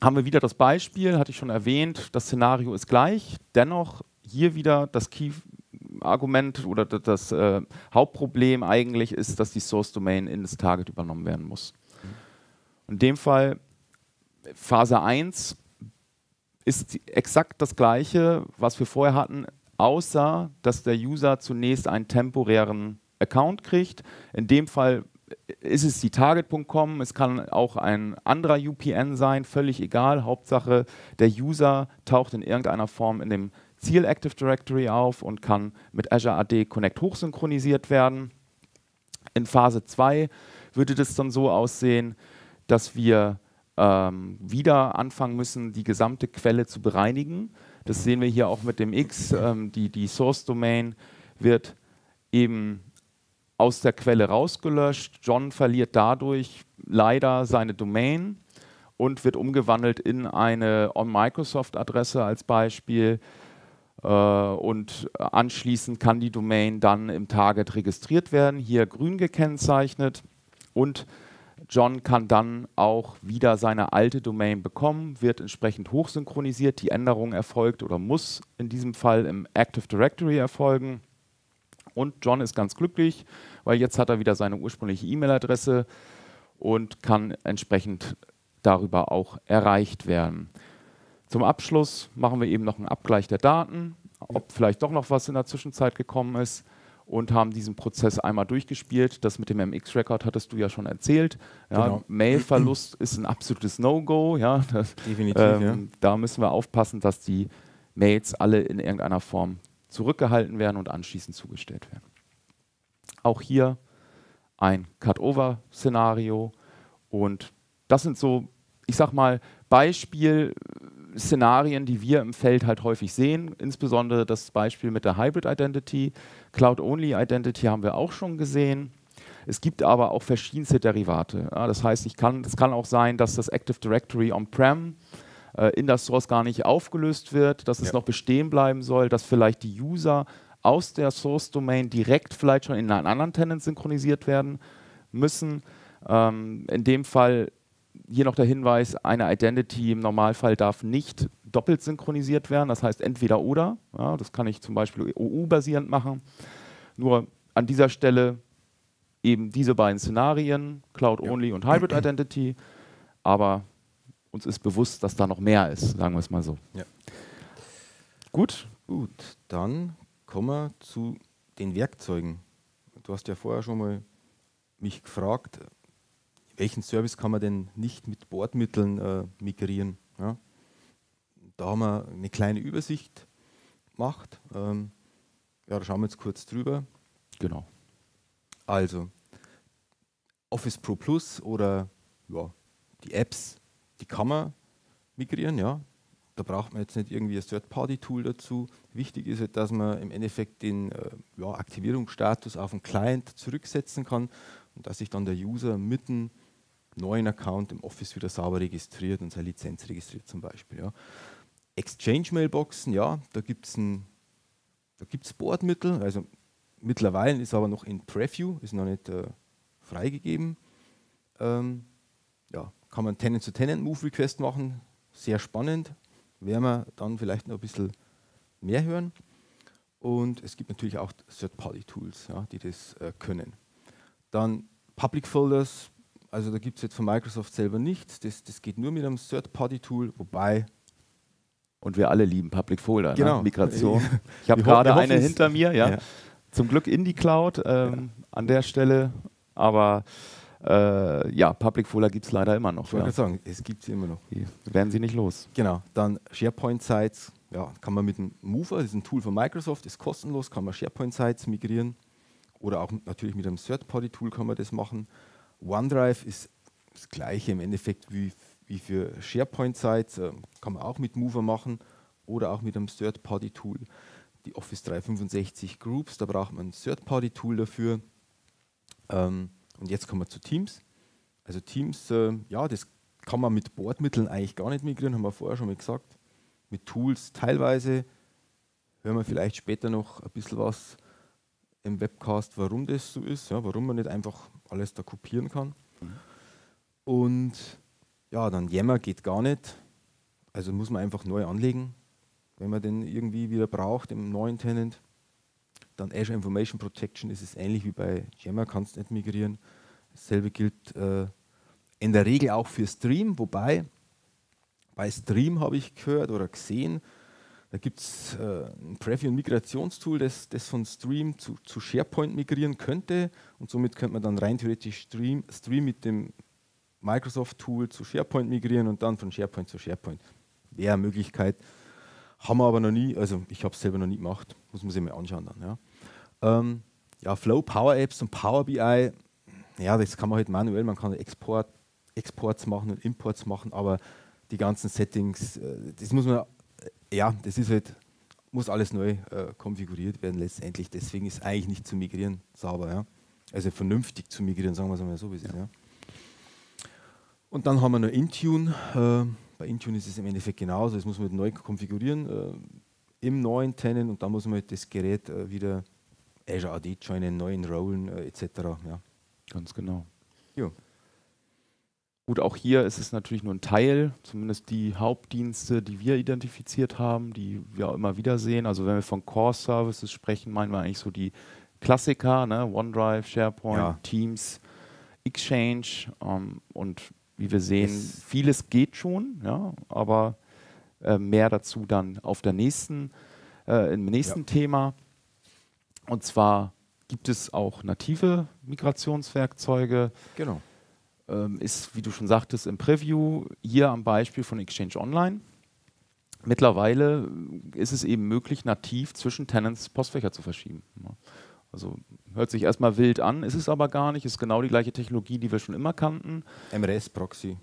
haben wir wieder das Beispiel, hatte ich schon erwähnt, das Szenario ist gleich, dennoch hier wieder das Key-Argument oder das äh, Hauptproblem eigentlich ist, dass die Source-Domain in das Target übernommen werden muss. In dem Fall Phase 1 ist exakt das gleiche, was wir vorher hatten, außer dass der User zunächst einen temporären Account kriegt. In dem Fall ist es die Target.com, es kann auch ein anderer UPN sein, völlig egal. Hauptsache, der User taucht in irgendeiner Form in dem Ziel Active Directory auf und kann mit Azure AD Connect hochsynchronisiert werden. In Phase 2 würde das dann so aussehen, dass wir ähm, wieder anfangen müssen, die gesamte Quelle zu bereinigen. Das sehen wir hier auch mit dem X. Ähm, die, die Source Domain wird eben aus der Quelle rausgelöscht. John verliert dadurch leider seine Domain und wird umgewandelt in eine On-Microsoft-Adresse als Beispiel. Äh, und anschließend kann die Domain dann im Target registriert werden, hier grün gekennzeichnet. Und John kann dann auch wieder seine alte Domain bekommen, wird entsprechend hochsynchronisiert. Die Änderung erfolgt oder muss in diesem Fall im Active Directory erfolgen. Und John ist ganz glücklich, weil jetzt hat er wieder seine ursprüngliche E-Mail-Adresse und kann entsprechend darüber auch erreicht werden. Zum Abschluss machen wir eben noch einen Abgleich der Daten, ob vielleicht doch noch was in der Zwischenzeit gekommen ist und haben diesen Prozess einmal durchgespielt. Das mit dem MX-Record hattest du ja schon erzählt. Ja, genau. Mail-Verlust ist ein absolutes No-Go. Ja,
Definitiv. Ähm, ja.
Da müssen wir aufpassen, dass die Mails alle in irgendeiner Form zurückgehalten werden und anschließend zugestellt werden. Auch hier ein Cut-Over-Szenario und das sind so, ich sag mal, Beispielszenarien, die wir im Feld halt häufig sehen, insbesondere das Beispiel mit der Hybrid Identity. Cloud-Only Identity haben wir auch schon gesehen. Es gibt aber auch verschiedenste Derivate. Ja, das heißt, es kann, kann auch sein, dass das Active Directory on-prem äh, in der Source gar nicht aufgelöst wird, dass es noch bestehen bleiben soll, dass vielleicht die User aus der Source-Domain direkt vielleicht schon in einen anderen Tenant synchronisiert werden müssen. Ähm, in dem Fall hier noch der Hinweis, eine Identity im Normalfall darf nicht doppelt synchronisiert werden, das heißt entweder oder. Ja, das kann ich zum Beispiel OU-basierend machen. Nur an dieser Stelle eben diese beiden Szenarien, Cloud-Only ja. und Hybrid Identity. Aber uns ist bewusst, dass da noch mehr ist, sagen wir es mal so. Ja.
Gut. Gut, dann kommen wir zu den Werkzeugen. Du hast ja vorher schon mal mich gefragt, welchen Service kann man denn nicht mit Bordmitteln äh, migrieren? Ja? Da haben wir eine kleine Übersicht gemacht. Ähm, ja, da schauen wir jetzt kurz drüber.
Genau.
Also, Office Pro Plus oder ja, die Apps die kann man migrieren, ja. Da braucht man jetzt nicht irgendwie ein Third-Party-Tool dazu. Wichtig ist halt, dass man im Endeffekt den äh, ja, Aktivierungsstatus auf den Client zurücksetzen kann und dass sich dann der User mit einem neuen Account im Office wieder sauber registriert und seine Lizenz registriert zum Beispiel. Ja. Exchange-Mailboxen, ja, da gibt es da gibt es Bordmittel, also mittlerweile ist aber noch in Preview, ist noch nicht äh, freigegeben. Ähm, ja, kann man Tenant-to-Tenant-Move-Request machen, sehr spannend, werden wir dann vielleicht noch ein bisschen mehr hören. Und es gibt natürlich auch Third-Party-Tools, ja, die das äh, können. Dann Public Folders, also da gibt es jetzt von Microsoft selber nichts, das, das geht nur mit einem Third-Party-Tool, wobei
und wir alle lieben Public Folder, ne?
genau.
ne? Migration. Ich habe gerade eine hinter mir, ja. ja. Zum Glück in die Cloud ähm, ja. an der Stelle, aber äh, ja, Public Folder gibt es leider immer noch.
Ich wollte ja. sagen, es gibt sie immer noch.
Die werden sie nicht los.
Genau, dann SharePoint-Sites, ja, kann man mit dem Mover, das ist ein Tool von Microsoft, ist kostenlos, kann man SharePoint-Sites migrieren oder auch natürlich mit einem Third-Party-Tool kann man das machen. OneDrive ist das gleiche im Endeffekt wie, wie für SharePoint-Sites, äh, kann man auch mit Mover machen oder auch mit einem Third-Party-Tool. Die Office 365 Groups, da braucht man ein Third-Party-Tool dafür. Ähm, und jetzt kommen wir zu Teams. Also Teams, äh, ja, das kann man mit Bordmitteln eigentlich gar nicht migrieren, haben wir vorher schon mal gesagt. Mit Tools teilweise. Hören wir vielleicht später noch ein bisschen was im Webcast, warum das so ist, ja, warum man nicht einfach alles da kopieren kann. Mhm. Und ja, dann Yammer geht gar nicht. Also muss man einfach neu anlegen, wenn man den irgendwie wieder braucht im neuen Tenant. Dann Azure Information Protection ist es ähnlich wie bei Jammer, kannst nicht migrieren. Dasselbe gilt äh, in der Regel auch für Stream, wobei bei Stream habe ich gehört oder gesehen, da gibt es äh, ein Preview- und Migrationstool, das, das von Stream zu, zu, SharePoint migrieren könnte und somit könnte man dann rein theoretisch Stream, Stream mit dem Microsoft-Tool zu SharePoint migrieren und dann von SharePoint zu SharePoint. Wäre eine Möglichkeit. Haben wir aber noch nie, also ich habe es selber noch nie gemacht, muss man sich mal anschauen dann. Ja. Ähm, ja, Flow, Power Apps und Power BI, ja, das kann man halt manuell, man kann Export, Exports machen und Imports machen, aber die ganzen Settings, äh, das muss man, ja, das ist halt, muss alles neu äh, konfiguriert werden letztendlich. Deswegen ist eigentlich nicht zu migrieren sauber, ja. Also vernünftig zu migrieren, sagen wir es mal so, wie es ist, ja. Und dann haben wir noch Intune. Äh, bei Intune ist es im Endeffekt genauso. Das muss man neu konfigurieren äh, im neuen Tenant und dann muss man halt das Gerät äh, wieder Azure AD joinen, neu enrollen äh, etc. Ja.
Ganz genau. Jo. Gut, auch hier ist es natürlich nur ein Teil, zumindest die Hauptdienste, die wir identifiziert haben, die wir auch immer wieder sehen. Also wenn wir von Core Services sprechen, meinen wir eigentlich so die Klassiker, ne? OneDrive, SharePoint, ja. Teams, Exchange ähm, und wie wir sehen, es vieles geht schon, ja, aber äh, mehr dazu dann auf der nächsten, äh, im nächsten ja. Thema. Und zwar gibt es auch native Migrationswerkzeuge.
Genau.
Ähm, ist, wie du schon sagtest, im Preview hier am Beispiel von Exchange Online. Mittlerweile ist es eben möglich, nativ zwischen Tenants Postfächer zu verschieben. Also hört sich erstmal wild an, ist es aber gar nicht, ist genau die gleiche Technologie, die wir schon immer kannten.
MRS-Proxy.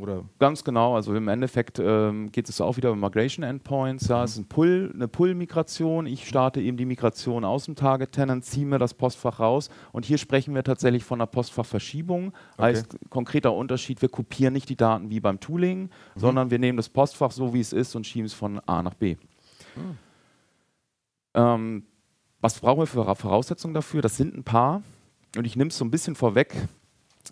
Oder Ganz genau, also im Endeffekt ähm, geht es auch wieder um Migration Endpoints. Ja, mhm. Es ist ein Pull, eine Pull-Migration. Ich starte eben die Migration aus dem Target Tenant, ziehe mir das Postfach raus. Und hier sprechen wir tatsächlich von einer Postfachverschiebung. Okay. Heißt konkreter Unterschied, wir kopieren nicht die Daten wie beim Tooling, mhm. sondern wir nehmen das Postfach so, wie es ist und schieben es von A nach B. Mhm. Ähm, was brauchen wir für Voraussetzungen dafür? Das sind ein paar. Und ich nehme es so ein bisschen vorweg.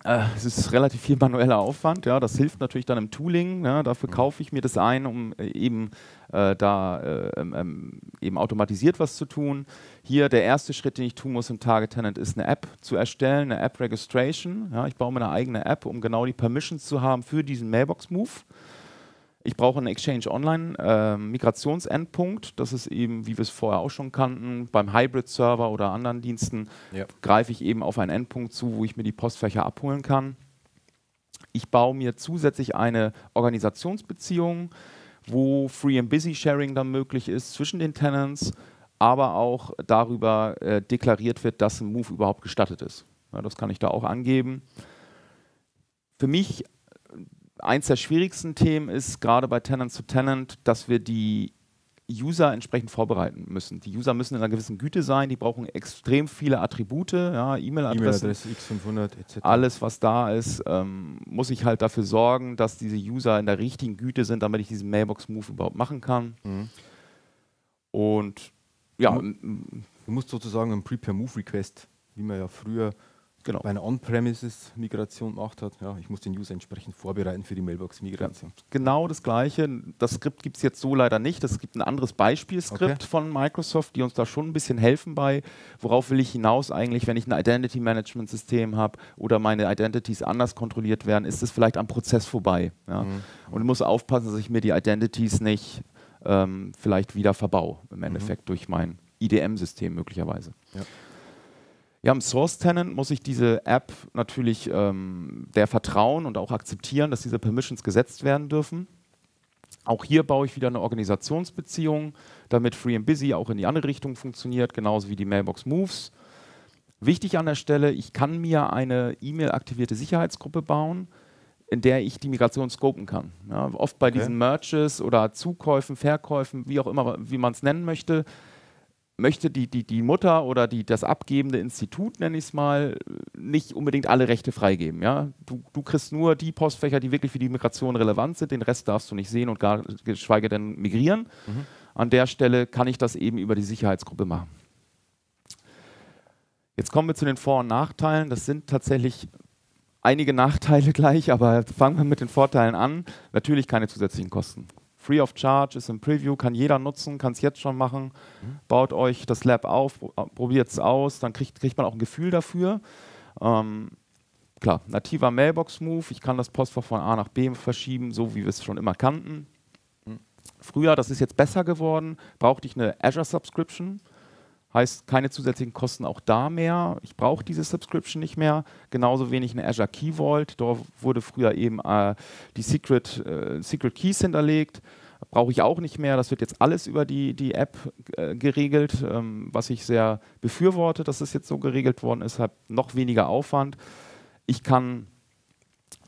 Äh, es ist relativ viel manueller Aufwand. Ja, das hilft natürlich dann im Tooling. Ja, dafür kaufe ich mir das ein, um äh, eben äh, da äh, ähm, ähm, eben automatisiert was zu tun. Hier der erste Schritt, den ich tun muss im Target Tenant, ist eine App zu erstellen, eine App Registration. Ja, ich baue mir eine eigene App, um genau die Permissions zu haben für diesen Mailbox Move. Ich brauche einen Exchange Online äh, Migrationsendpunkt. Das ist eben, wie wir es vorher auch schon kannten, beim Hybrid-Server oder anderen Diensten ja. greife ich eben auf einen Endpunkt zu, wo ich mir die Postfächer abholen kann. Ich baue mir zusätzlich eine Organisationsbeziehung, wo Free and Busy Sharing dann möglich ist zwischen den Tenants, aber auch darüber äh, deklariert wird, dass ein Move überhaupt gestattet ist. Ja, das kann ich da auch angeben. Für mich eins der schwierigsten Themen ist gerade bei Tenant to Tenant, dass wir die User entsprechend vorbereiten müssen. Die User müssen in einer gewissen Güte sein, die brauchen extrem viele Attribute, ja, E-Mail-Adressen, e X500 etc. Alles, was da ist, ähm, muss ich halt dafür sorgen, dass diese User in der richtigen Güte sind, damit ich diesen Mailbox-Move überhaupt machen kann. Mhm. Und
ja, du, du musst sozusagen einen Prepare-Move-Request, wie man ja früher genau. bei einer On-Premises-Migration gemacht hat. Ja, ich muss den User entsprechend vorbereiten für die Mailbox-Migration.
Genau das Gleiche. Das Skript gibt es jetzt so leider nicht. Es gibt ein anderes Beispielskript okay. von Microsoft, die uns da schon ein bisschen helfen bei, worauf will ich hinaus eigentlich, wenn ich ein Identity-Management-System habe oder meine Identities anders kontrolliert werden, ist es vielleicht am Prozess vorbei. Ja? Mhm. Und ich muss aufpassen, dass ich mir die Identities nicht ähm, vielleicht wieder verbau, im Endeffekt mhm. durch mein IDM-System möglicherweise. Ja. Ja, im Source Tenant muss ich diese App natürlich ähm, der vertrauen und auch akzeptieren, dass diese Permissions gesetzt werden dürfen. Auch hier baue ich wieder eine Organisationsbeziehung, damit Free and Busy auch in die andere Richtung funktioniert, genauso wie die Mailbox Moves. Wichtig an der Stelle, ich kann mir eine E-Mail-aktivierte Sicherheitsgruppe bauen, in der ich die Migration scopen kann. Ja, oft bei okay. diesen Merges oder Zukäufen, Verkäufen, wie auch immer, wie man es nennen möchte, möchte die, die, die Mutter oder die, das abgebende Institut, nenne ich es mal, nicht unbedingt alle Rechte freigeben. Ja? Du, du kriegst nur die Postfächer, die wirklich für die Migration relevant sind, den Rest darfst du nicht sehen und gar, geschweige denn migrieren. Mhm. An der Stelle kann ich das eben über die Sicherheitsgruppe machen. Jetzt kommen wir zu den Vor- und Nachteilen. Das sind tatsächlich einige Nachteile gleich, aber fangen wir mit den Vorteilen an. Natürlich keine zusätzlichen Kosten. Free of Charge ist im Preview, kann jeder nutzen, kann es jetzt schon machen. Mhm. Baut euch das Lab auf, probiert es aus, dann kriegt, kriegt man auch ein Gefühl dafür. Ähm, klar, nativer Mailbox-Move, ich kann das Postfach von A nach B verschieben, so wie wir es schon immer kannten. Mhm. Früher, das ist jetzt besser geworden, brauchte ich eine Azure Subscription. Heißt, keine zusätzlichen Kosten auch da mehr. Ich brauche diese Subscription nicht mehr. Genauso wenig eine Azure Key Vault. Dort wurde früher eben äh, die Secret, äh, Secret Keys hinterlegt. Brauche ich auch nicht mehr. Das wird jetzt alles über die, die App äh, geregelt, ähm, was ich sehr befürworte, dass es jetzt so geregelt worden ist. Hat noch weniger Aufwand. Ich kann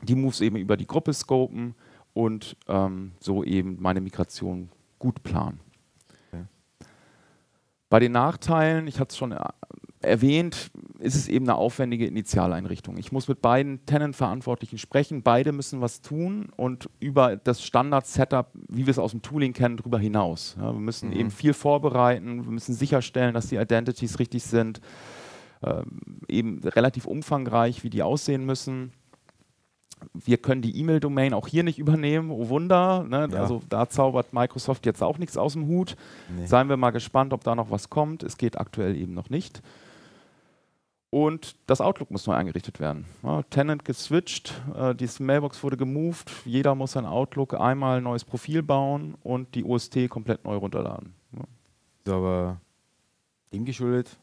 die Moves eben über die Gruppe scopen und ähm, so eben meine Migration gut planen. Bei den Nachteilen, ich hatte es schon erwähnt, ist es eben eine aufwendige Initialeinrichtung. Ich muss mit beiden Tenant-Verantwortlichen sprechen, beide müssen was tun und über das Standard-Setup, wie wir es aus dem Tooling kennen, darüber hinaus. Ja, wir müssen mhm. eben viel vorbereiten, wir müssen sicherstellen, dass die Identities richtig sind, ähm, eben relativ umfangreich, wie die aussehen müssen wir können die E-Mail-Domain auch hier nicht übernehmen, oh Wunder. Ne? Ja. Also da zaubert Microsoft jetzt auch nichts aus dem Hut. Nee. Seien wir mal gespannt, ob da noch was kommt. Es geht aktuell eben noch nicht. Und das Outlook muss neu eingerichtet werden. Ja, Tenant geswitcht, äh, die Mailbox wurde gemoved, jeder muss sein Outlook einmal ein neues Profil bauen und die OST komplett neu runterladen.
Ja. Aber dem geschuldet,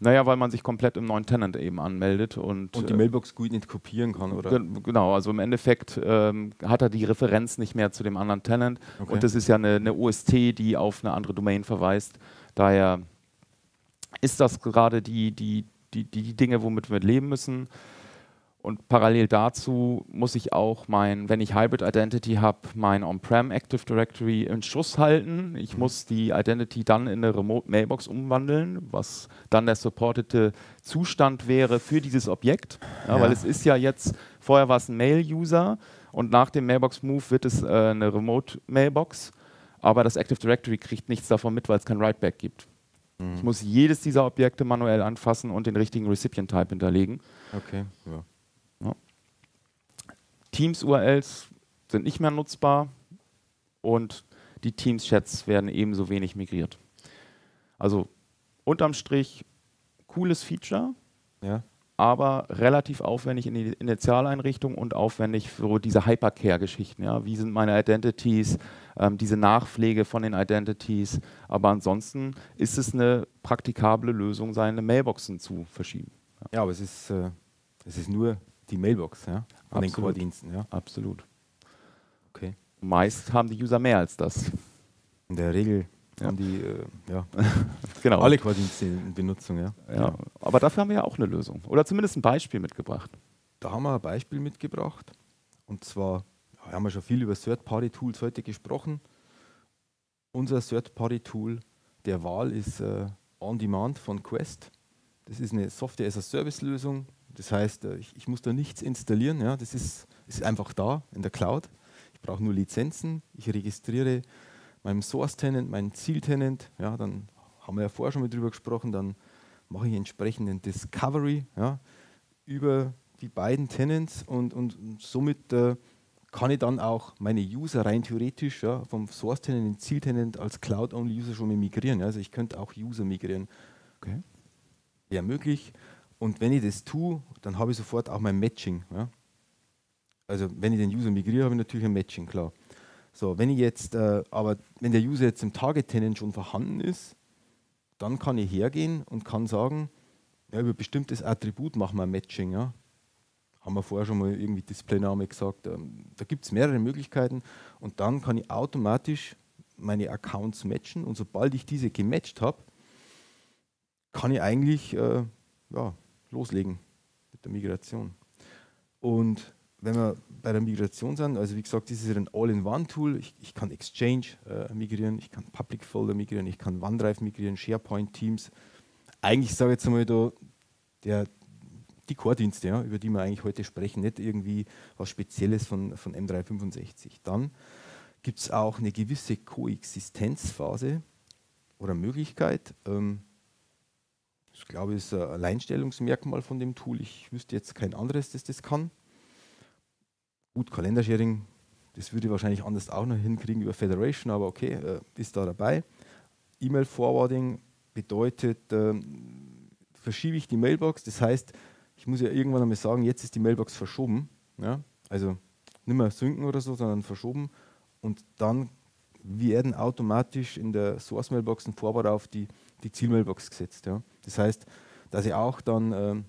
naja, weil man sich komplett im neuen Tenant eben anmeldet und,
und die äh, Mailbox gut nicht kopieren kann, oder?
Genau, also im Endeffekt ähm, hat er die Referenz nicht mehr zu dem anderen Tenant okay. und das ist ja eine, eine OST, die auf eine andere Domain verweist. Daher ist das gerade die, die, die, die Dinge, womit wir leben müssen. Und parallel dazu muss ich auch mein, wenn ich Hybrid Identity habe, mein On-Prem Active Directory in Schuss halten. Ich mhm. muss die Identity dann in eine Remote Mailbox umwandeln, was dann der supportete Zustand wäre für dieses Objekt. Ja, ja. Weil es ist ja jetzt, vorher war es ein Mail-User und nach dem Mailbox-Move wird es äh, eine Remote Mailbox, aber das Active Directory kriegt nichts davon mit, weil es kein Writeback gibt. Mhm. Ich muss jedes dieser Objekte manuell anfassen und den richtigen Recipient-Type hinterlegen.
Okay, ja.
Teams-URLs sind nicht mehr nutzbar und die Teams-Chats werden ebenso wenig migriert. Also unterm Strich cooles Feature, ja. aber relativ aufwendig in die Initialeinrichtung und aufwendig für diese Hypercare-Geschichten. Ja? Wie sind meine Identities, ähm, diese Nachpflege von den Identities. Aber ansonsten ist es eine praktikable Lösung, seine Mailboxen zu verschieben.
Ja, ja aber es ist, äh, es ist nur die Mailbox, ja? An den Core-Diensten, ja?
Absolut. Okay. Meist haben die User mehr als das.
In der Regel haben die äh, ja, genau. alle Core-Dienste in Benutzung, ja.
ja. Aber dafür haben wir ja auch eine Lösung. Oder zumindest ein Beispiel mitgebracht.
Da haben wir ein Beispiel mitgebracht. Und zwar ja, haben wir schon viel über Third-Party-Tools heute gesprochen. Unser Third-Party-Tool der Wahl ist äh, On Demand von Quest. Das ist eine Software-as-a-Service-Lösung, das heißt, äh, ich, ich, muss da nichts installieren, ja, das ist, ist einfach da in der Cloud. Ich brauche nur Lizenzen, ich registriere meinem Source-Tenant, meinen Ziel-Tenant, ja, dann haben wir ja vorher schon mal drüber gesprochen, dann mache ich entsprechenden Discovery ja, über die beiden Tenants und, und, und somit äh, kann ich dann auch meine User rein theoretisch ja, vom Source Tenant in Ziel Tenant als Cloud-Only User schon mal migrieren. Also ich könnte auch User migrieren. Okay. Wäre möglich. Und wenn ich das tue, dann habe ich sofort auch mein Matching. Ja. Also wenn ich den User migriere, habe ich natürlich ein Matching, klar. So, wenn ich jetzt, äh, aber wenn der User jetzt im Target-Tenant schon vorhanden ist, dann kann ich hergehen und kann sagen, ja, über bestimmtes Attribut machen wir ein Matching. Ja. Haben wir vorher schon mal irgendwie Displayname gesagt. Ähm, da gibt es mehrere Möglichkeiten und dann kann ich automatisch meine Accounts matchen und sobald ich diese gematcht habe, kann ich eigentlich äh, ja, loslegen mit der Migration. Und wenn wir bei der Migration sind, also wie gesagt, das ist ein All-in-One-Tool. Ich, ich, kann Exchange äh, migrieren, ich kann Public Folder migrieren, ich kann OneDrive migrieren, SharePoint, Teams. Eigentlich sage ich jetzt einmal da, der, die Core-Dienste, ja, über die wir eigentlich heute sprechen, nicht irgendwie was Spezielles von, von M365. Dann gibt es auch eine gewisse Koexistenzphase oder Möglichkeit. Ähm, ich glaube, das ist ein Alleinstellungsmerkmal von dem Tool. Ich wüsste jetzt kein anderes, das das kann. Gut, Kalendersharing, das würde ich wahrscheinlich anders auch noch hinkriegen über Federation, aber okay, äh, ist da dabei. E-Mail-Forwarding bedeutet, äh, verschiebe ich die Mailbox, das heißt, ich muss ja irgendwann einmal sagen, jetzt ist die Mailbox verschoben. Ja? Also nicht mehr synken oder so, sondern verschoben. Und dann werden automatisch in der Source-Mailbox ein Forward auf die, die Ziel-Mailbox gesetzt. Ja? Das heißt, dass ich auch dann ähm,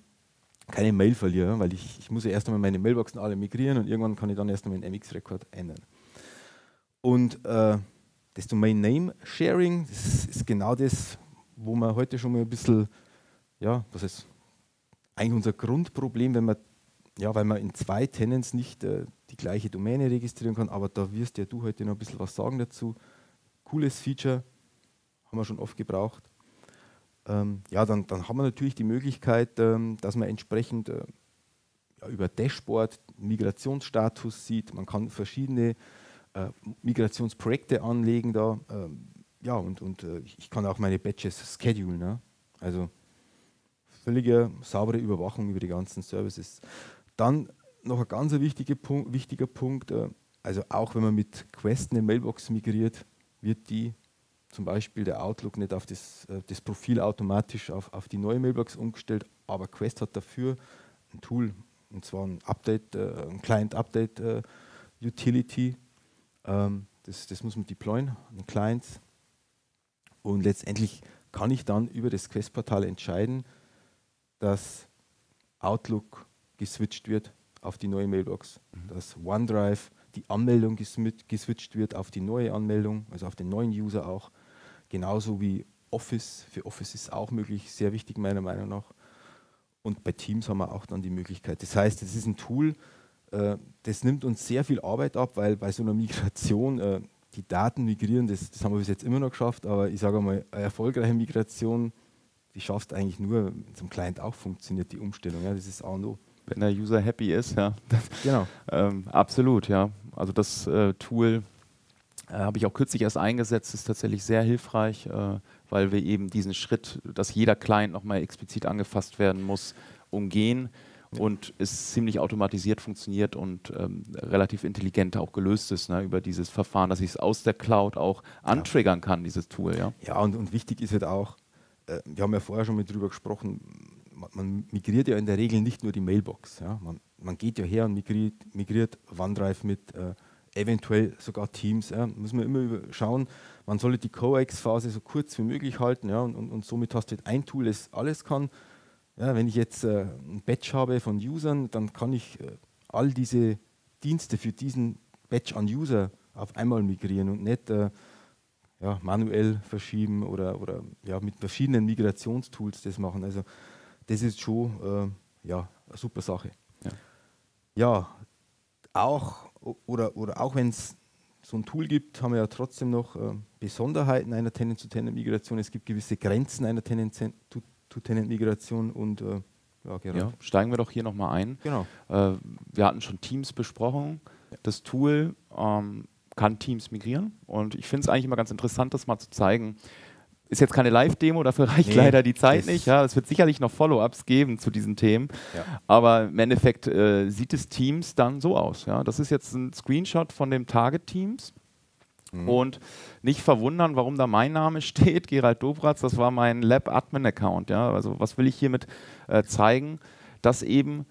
keine Mail verliere, weil ich, ich muss ja erst einmal meine Mailboxen alle migrieren und irgendwann kann ich dann erst einmal den MX-Rekord ändern. Und äh, das Domain Name Sharing, das ist genau das, wo man heute schon mal ein bisschen, ja, was ist eigentlich unser Grundproblem, wenn man, ja, weil man in zwei Tenants nicht äh, die gleiche Domäne registrieren kann, aber da wirst ja du heute noch ein bisschen was sagen dazu. Cooles Feature, haben wir schon oft gebraucht ähm, ja, dann, dann haben wir natürlich die Möglichkeit, ähm, dass man entsprechend äh, ja, über Dashboard Migrationsstatus sieht. Man kann verschiedene äh, Migrationsprojekte anlegen da. Ähm, ja, und, und äh, ich kann auch meine Batches schedulen. Ne? Also völlige saubere Überwachung über die ganzen Services. Dann noch ein ganz wichtiger Punkt, wichtiger Punkt äh, also auch wenn man mit Quest eine Mailbox migriert, wird die zum Beispiel der Outlook nicht auf das, äh, das Profil automatisch auf, auf die neue Mailbox umgestellt, aber Quest hat dafür ein Tool, und zwar ein Update, äh, ein Client-Update äh, Utility. Ähm, das, das muss man deployen an Clients. Und letztendlich kann ich dann über das Quest-Portal entscheiden, dass Outlook geswitcht wird auf die neue Mailbox, mhm. dass OneDrive die Anmeldung geswitcht wird auf die neue Anmeldung, also auf den neuen User auch Genauso wie Office. Für Office ist auch möglich, sehr wichtig meiner Meinung nach. Und bei Teams haben wir auch dann die Möglichkeit. Das heißt, es ist ein Tool, äh, das nimmt uns sehr viel Arbeit ab, weil bei so einer Migration äh, die Daten migrieren, das, das haben wir bis jetzt immer noch geschafft, aber ich sage mal, eine erfolgreiche Migration, die schafft eigentlich nur, wenn es am Client auch funktioniert, die Umstellung. Ja, das ist A und.
Wenn der User happy ist, ja. genau. ähm, absolut, ja. Also das äh, Tool äh, Habe ich auch kürzlich erst eingesetzt, ist tatsächlich sehr hilfreich, äh, weil wir eben diesen Schritt, dass jeder Client nochmal explizit angefasst werden muss, umgehen und es ziemlich automatisiert funktioniert und ähm, relativ intelligent auch gelöst ist ne, über dieses Verfahren, dass ich es aus der Cloud auch antriggern kann, dieses Tool. Ja,
ja und, und wichtig ist halt auch, äh, wir haben ja vorher schon mit drüber gesprochen, man, man, migriert ja in der Regel nicht nur die Mailbox. Ja? Man, man geht ja her und migriert, migriert OneDrive mit äh, eventuell sogar Teams. Ja. Muss man immer schauen, man sollte die Coax-Phase so kurz wie möglich halten ja, und, und, und, somit hast du ein Tool, das alles kann. Ja, wenn ich jetzt äh, ein Batch habe von Usern, dann kann ich äh, all diese Dienste für diesen Batch an User auf einmal migrieren und nicht äh, ja, manuell verschieben oder, oder ja, mit verschiedenen Migrationstools das machen. Also das ist schon äh, ja, eine super Sache. Ja, ja auch oder, oder auch wenn es so ein Tool gibt, haben wir ja trotzdem noch äh, Besonderheiten einer Tenant-zu-Tenant-Migration. Es gibt gewisse Grenzen einer Tenant-zu-Tenant-Migration und äh,
ja, ja, steigen wir doch hier nochmal ein. Genau. Äh, wir hatten schon Teams besprochen. Ja. Das Tool ähm, kann Teams migrieren und ich finde es eigentlich immer ganz interessant, das mal zu zeigen. Ist jetzt keine Live-Demo, dafür reicht nee, leider die Zeit nicht. Ja, es wird sicherlich noch Follow-ups geben zu diesen Themen. Ja. Aber im Endeffekt äh, sieht es Teams dann so aus. Ja. Das ist jetzt ein Screenshot von dem Target-Teams. Mhm. Und nicht verwundern, warum da mein Name steht, Gerald Dobratz, das war mein Lab-Admin-Account. Ja. Also was will ich hiermit äh, zeigen? Dass eben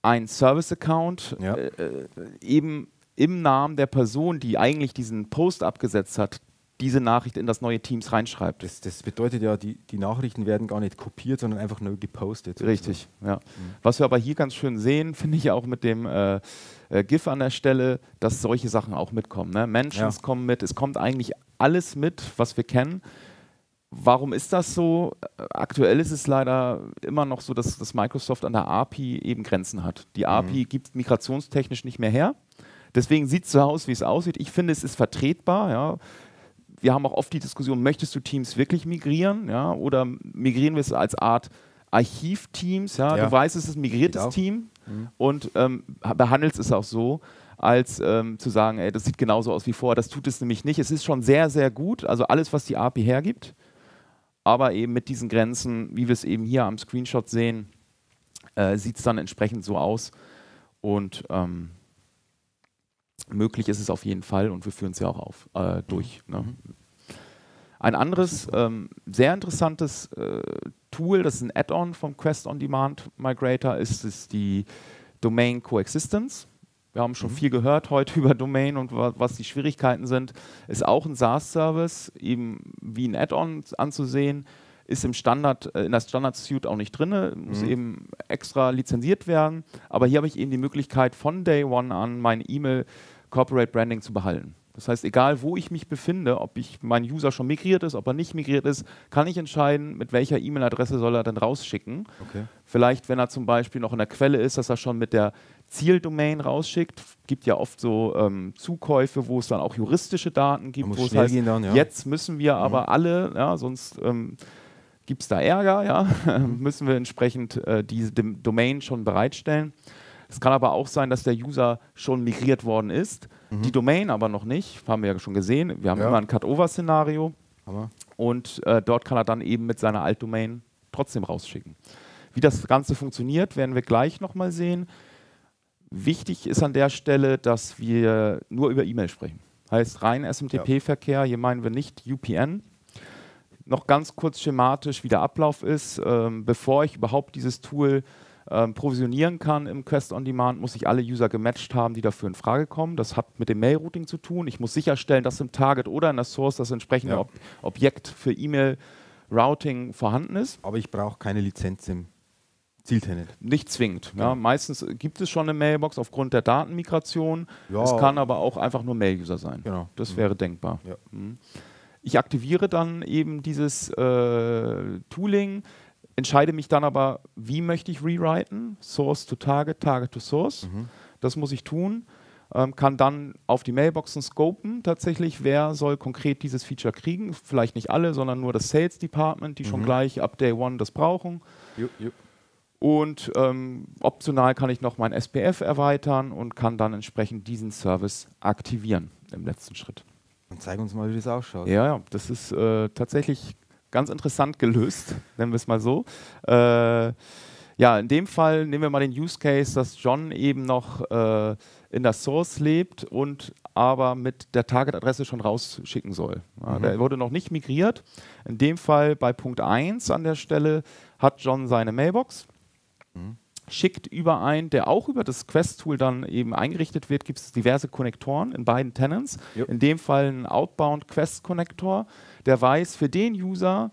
ein Service-Account ja. äh, äh eben im Namen der Person, die eigentlich diesen Post abgesetzt hat, diese Nachricht in das neue Teams reinschreibt.
Das, das bedeutet ja, die, die, Nachrichten werden gar nicht kopiert, sondern einfach nur gepostet.
Richtig, ja. Mhm. Was wir aber hier ganz schön sehen, finde ich auch mit dem äh, äh, GIF an der Stelle, dass solche Sachen auch mitkommen. Ne? Menschen ja. kommen mit, es kommt eigentlich alles mit, was wir kennen. Warum ist das so? Aktuell ist es leider immer noch so, dass, dass Microsoft an der API eben Grenzen hat. Die API mhm. gibt migrationstechnisch nicht mehr her. Deswegen sieht es so aus, wie es aussieht. Ich finde, es ist vertretbar. Ja wir haben auch oft die Diskussion, möchtest du Teams wirklich migrieren? Ja, oder migrieren wir es als Art Archivteams? Ja? ja. Du weißt, es ist ein migriertes. Team mhm. und ähm, behandelst es auch so, als ähm, zu sagen, ey, das sieht genauso aus wie vorher. Das tut es nämlich nicht. Es ist schon sehr, sehr gut, also alles, was die API hergibt, aber eben mit diesen Grenzen, wie wir es eben hier am Screenshot sehen, äh, sieht es dann entsprechend so aus. Und ähm, möglich ist es auf jeden Fall und wir führen es ja auch auf, äh, durch. Ne? Mhm. Ein anderes, ähm, sehr interessantes äh, Tool, das ist ein Add-on vom Quest On Demand Migrator, ist, ist die Domain Coexistence. Wir haben schon mhm. viel gehört heute über Domain und wa was die Schwierigkeiten sind. Ist auch ein SaaS-Service, eben wie ein Add-on anzusehen, ist im Standard, äh, in der Standard-Suite auch nicht drin, muss mhm. eben extra lizenziert werden. Aber hier habe ich eben die Möglichkeit, von Day One an meine E-Mail Corporate Branding zu behalten. Das heißt, egal wo ich mich befinde, ob ich mein User schon migriert ist, ob er nicht migriert ist, kann ich entscheiden, mit welcher E-Mail-Adresse soll er dann rausschicken. Okay. Vielleicht, wenn er zum Beispiel noch in der Quelle ist, dass er schon mit der Zieldomain rausschickt. Gibt ja oft so ähm, Zukäufe, wo es dann auch juristische Daten gibt, wo es heißt, dann, ja. jetzt müssen wir mhm. aber alle, ja, sonst ähm, gibt es da Ärger, ja, müssen wir entsprechend äh, diese Domain schon bereitstellen. Es kann aber auch sein, dass der User schon migriert worden ist, mhm. die Domain aber noch nicht. Haben wir ja schon gesehen. Wir haben ja. immer ein Cut-Over-Szenario. Und äh, dort kann er dann eben mit seiner Altdomain trotzdem rausschicken. Wie das Ganze funktioniert, werden wir gleich nochmal sehen. Wichtig ist an der Stelle, dass wir nur über E-Mail sprechen. Heißt rein SMTP-Verkehr, hier meinen wir nicht UPN. Noch ganz kurz schematisch, wie der Ablauf ist. Ähm, bevor ich überhaupt dieses Tool ähm, provisionieren kann im Quest on Demand, muss ich alle User gematcht haben, die dafür in Frage kommen. Das hat mit dem Mail-Routing zu tun. Ich muss sicherstellen, dass im Target oder in der Source das entsprechende ja. Ob Objekt für E-Mail-Routing vorhanden ist.
Aber ich brauche keine Lizenz im Zieltenant.
Nicht zwingend. Ja. Ja. Meistens gibt es schon eine Mailbox aufgrund der Datenmigration. Ja. Es kann aber auch einfach nur Mail-User sein. Genau. Das mhm. wäre denkbar. Mhm. Ich aktiviere dann eben dieses äh, Tooling entscheide mich dann aber, wie möchte ich rewriten? Source to Target, Target to Source. Mhm. Das muss ich tun. Ähm, kann dann auf die Mailboxen scopen, tatsächlich, wer soll konkret dieses Feature kriegen. Vielleicht nicht alle, sondern nur das Sales Department, die mhm. schon gleich ab Day One das brauchen. Jupp, jupp. Und ähm, optional kann ich noch mein SPF erweitern und kann dann entsprechend diesen Service aktivieren im letzten Schritt.
Und zeig uns mal, wie das ausschaut.
Ja, ja das ist äh, tatsächlich ganz interessant gelöst, nennen wir es mal so. Äh, ja, in dem Fall nehmen wir mal den Use Case, dass John eben noch äh, in der Source lebt und aber mit der Target-Adresse schon rausschicken soll. Ja, mhm. Der wurde noch nicht migriert. In dem Fall bei Punkt 1 an der Stelle hat John seine Mailbox. Mhm schickt über ein, der auch über das Quest-Tool dann eben eingerichtet wird, gibt es diverse Konnektoren in beiden Tenants. Yep. In dem Fall ein Outbound Quest-Konnektor, der weiß, für den User,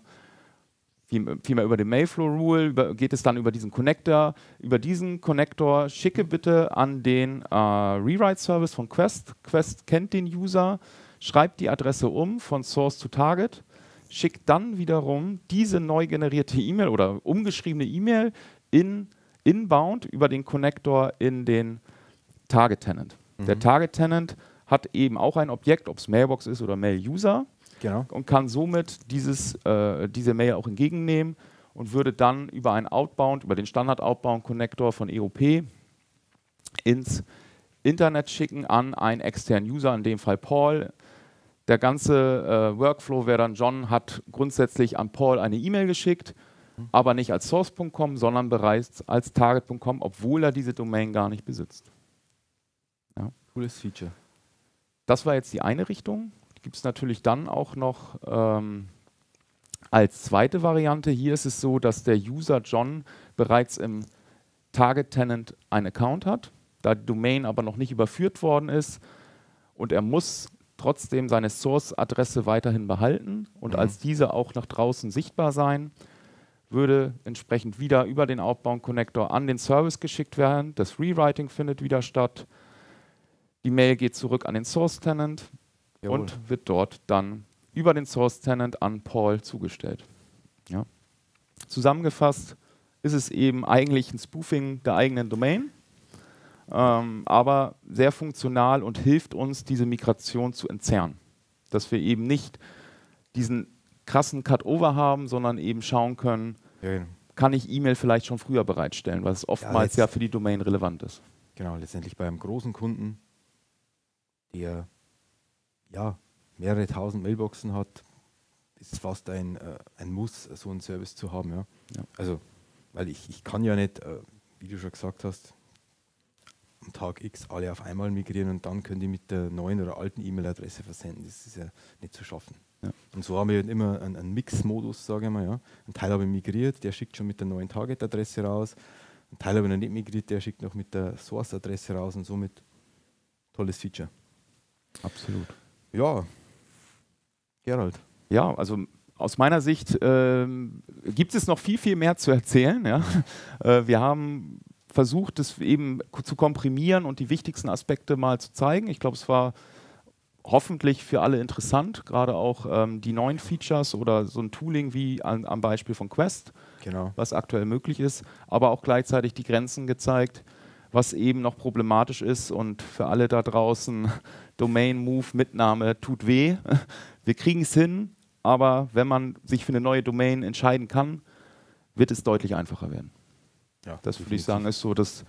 vielmehr über den Mayflow-Rule, geht es dann über diesen Connector. Über diesen Connector schicke bitte an den äh, Rewrite-Service von Quest. Quest kennt den User, schreibt die Adresse um von Source zu Target, schickt dann wiederum diese neu generierte E-Mail oder umgeschriebene E-Mail in inbound über den Connector in den Target Tenant. Mhm. Der Target Tenant hat eben auch ein Objekt, ob es Mailbox ist oder Mail-User, genau. und kann somit dieses, äh, diese Mail auch entgegennehmen und würde dann über einen Outbound, über den Standard-Outbound-Connector von EOP ins Internet schicken an einen externen User, in dem Fall Paul. der ganze äh, Workflow wäre dann, John hat grundsätzlich an Paul eine E-Mail geschickt, mhm. aber nicht als source.com, sondern bereits als target.com, obwohl er diese Domain gar nicht besitzt.
Ja. Cooles Feature.
Das war jetzt die eine Richtung. Gibt es natürlich dann auch noch ähm, als zweite Variante. Hier ist es so, dass der User John bereits im Target Tenant einen Account hat, da die Domain aber noch nicht überführt worden ist und er muss trotzdem seine Source-Adresse weiterhin behalten und mhm. als diese auch nach draußen sichtbar sein, würde entsprechend wieder über den Outbound-Connector an den Service geschickt werden. Das Rewriting findet wieder statt. Die Mail geht zurück an den Source-Tenant und wird dort dann über den Source-Tenant an Paul zugestellt. Ja. Zusammengefasst ist es eben eigentlich ein Spoofing der eigenen Domain ähm, aber sehr funktional und hilft uns, diese Migration zu entzerren. Dass wir eben nicht diesen krassen Cut-Over haben, sondern eben schauen können, ja. kann ich E-Mail vielleicht schon früher bereitstellen, was oftmals ja, ja, für die Domain relevant ist.
Genau, letztendlich bei einem großen Kunden, der ja mehrere tausend Mailboxen hat, ist es fast ein, äh, ein Muss, so einen Service zu haben. Ja? ja. Also, weil ich, ich kann ja nicht, äh, wie du schon gesagt hast, am Tag X alle auf einmal migrieren und dann können die mit der neuen oder alten E-Mail-Adresse versenden. Das ist ja nicht zu schaffen. Ja. Und so haben wir immer einen, einen Mix-Modus, sage ich mal. Ja. Ein Teil habe ich migriert, der schickt schon mit der neuen Target-Adresse raus. Ein Teil habe ich noch nicht migriert, der schickt noch mit der Source-Adresse raus und somit tolles Feature.
Absolut.
Ja, Gerald.
Ja, also aus meiner Sicht äh, gibt es noch viel, viel mehr zu erzählen. Ja? Äh, wir haben versucht, es eben zu komprimieren und die wichtigsten Aspekte mal zu zeigen. Ich glaube, es war hoffentlich für alle interessant, gerade auch ähm, die neuen Features oder so ein Tooling wie an, am Beispiel von Quest, genau. was aktuell möglich ist, aber auch gleichzeitig die Grenzen gezeigt, was eben noch problematisch ist und für alle da draußen, Domain Move, Mitnahme tut weh. Wir kriegen es hin, aber wenn man sich für eine neue Domain entscheiden kann, wird es deutlich einfacher werden. Ja, das würde ich sagen, ist so das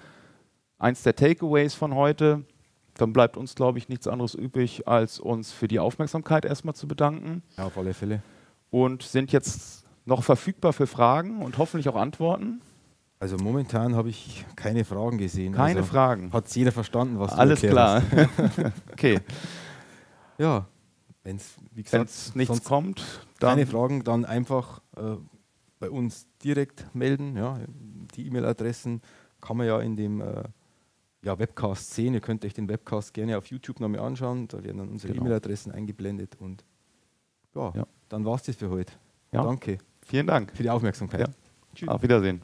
eins der Takeaways von heute. Dann bleibt uns, glaube ich, nichts anderes übrig, als uns für die Aufmerksamkeit erstmal zu bedanken.
Ja, auf alle Fälle.
Und sind jetzt noch verfügbar für Fragen und hoffentlich auch Antworten.
Also momentan habe ich keine Fragen gesehen.
Keine
also
Fragen.
Hat jeder verstanden, was
Alles du klar. okay.
Ja,
wenn es nichts kommt,
dann keine Fragen, dann einfach äh, bei uns direkt melden. Ja, die E-Mail-Adressen kann man ja in dem äh, ja, Webcast sehen. Ihr könnt euch den Webcast gerne auf YouTube nochmal anschauen. Da werden dann unsere genau. E-Mail-Adressen eingeblendet. Und ja, ja. dann war es das für heute.
Ja. Danke. Vielen Dank
für die Aufmerksamkeit.
Tschüss. Auf Wiedersehen.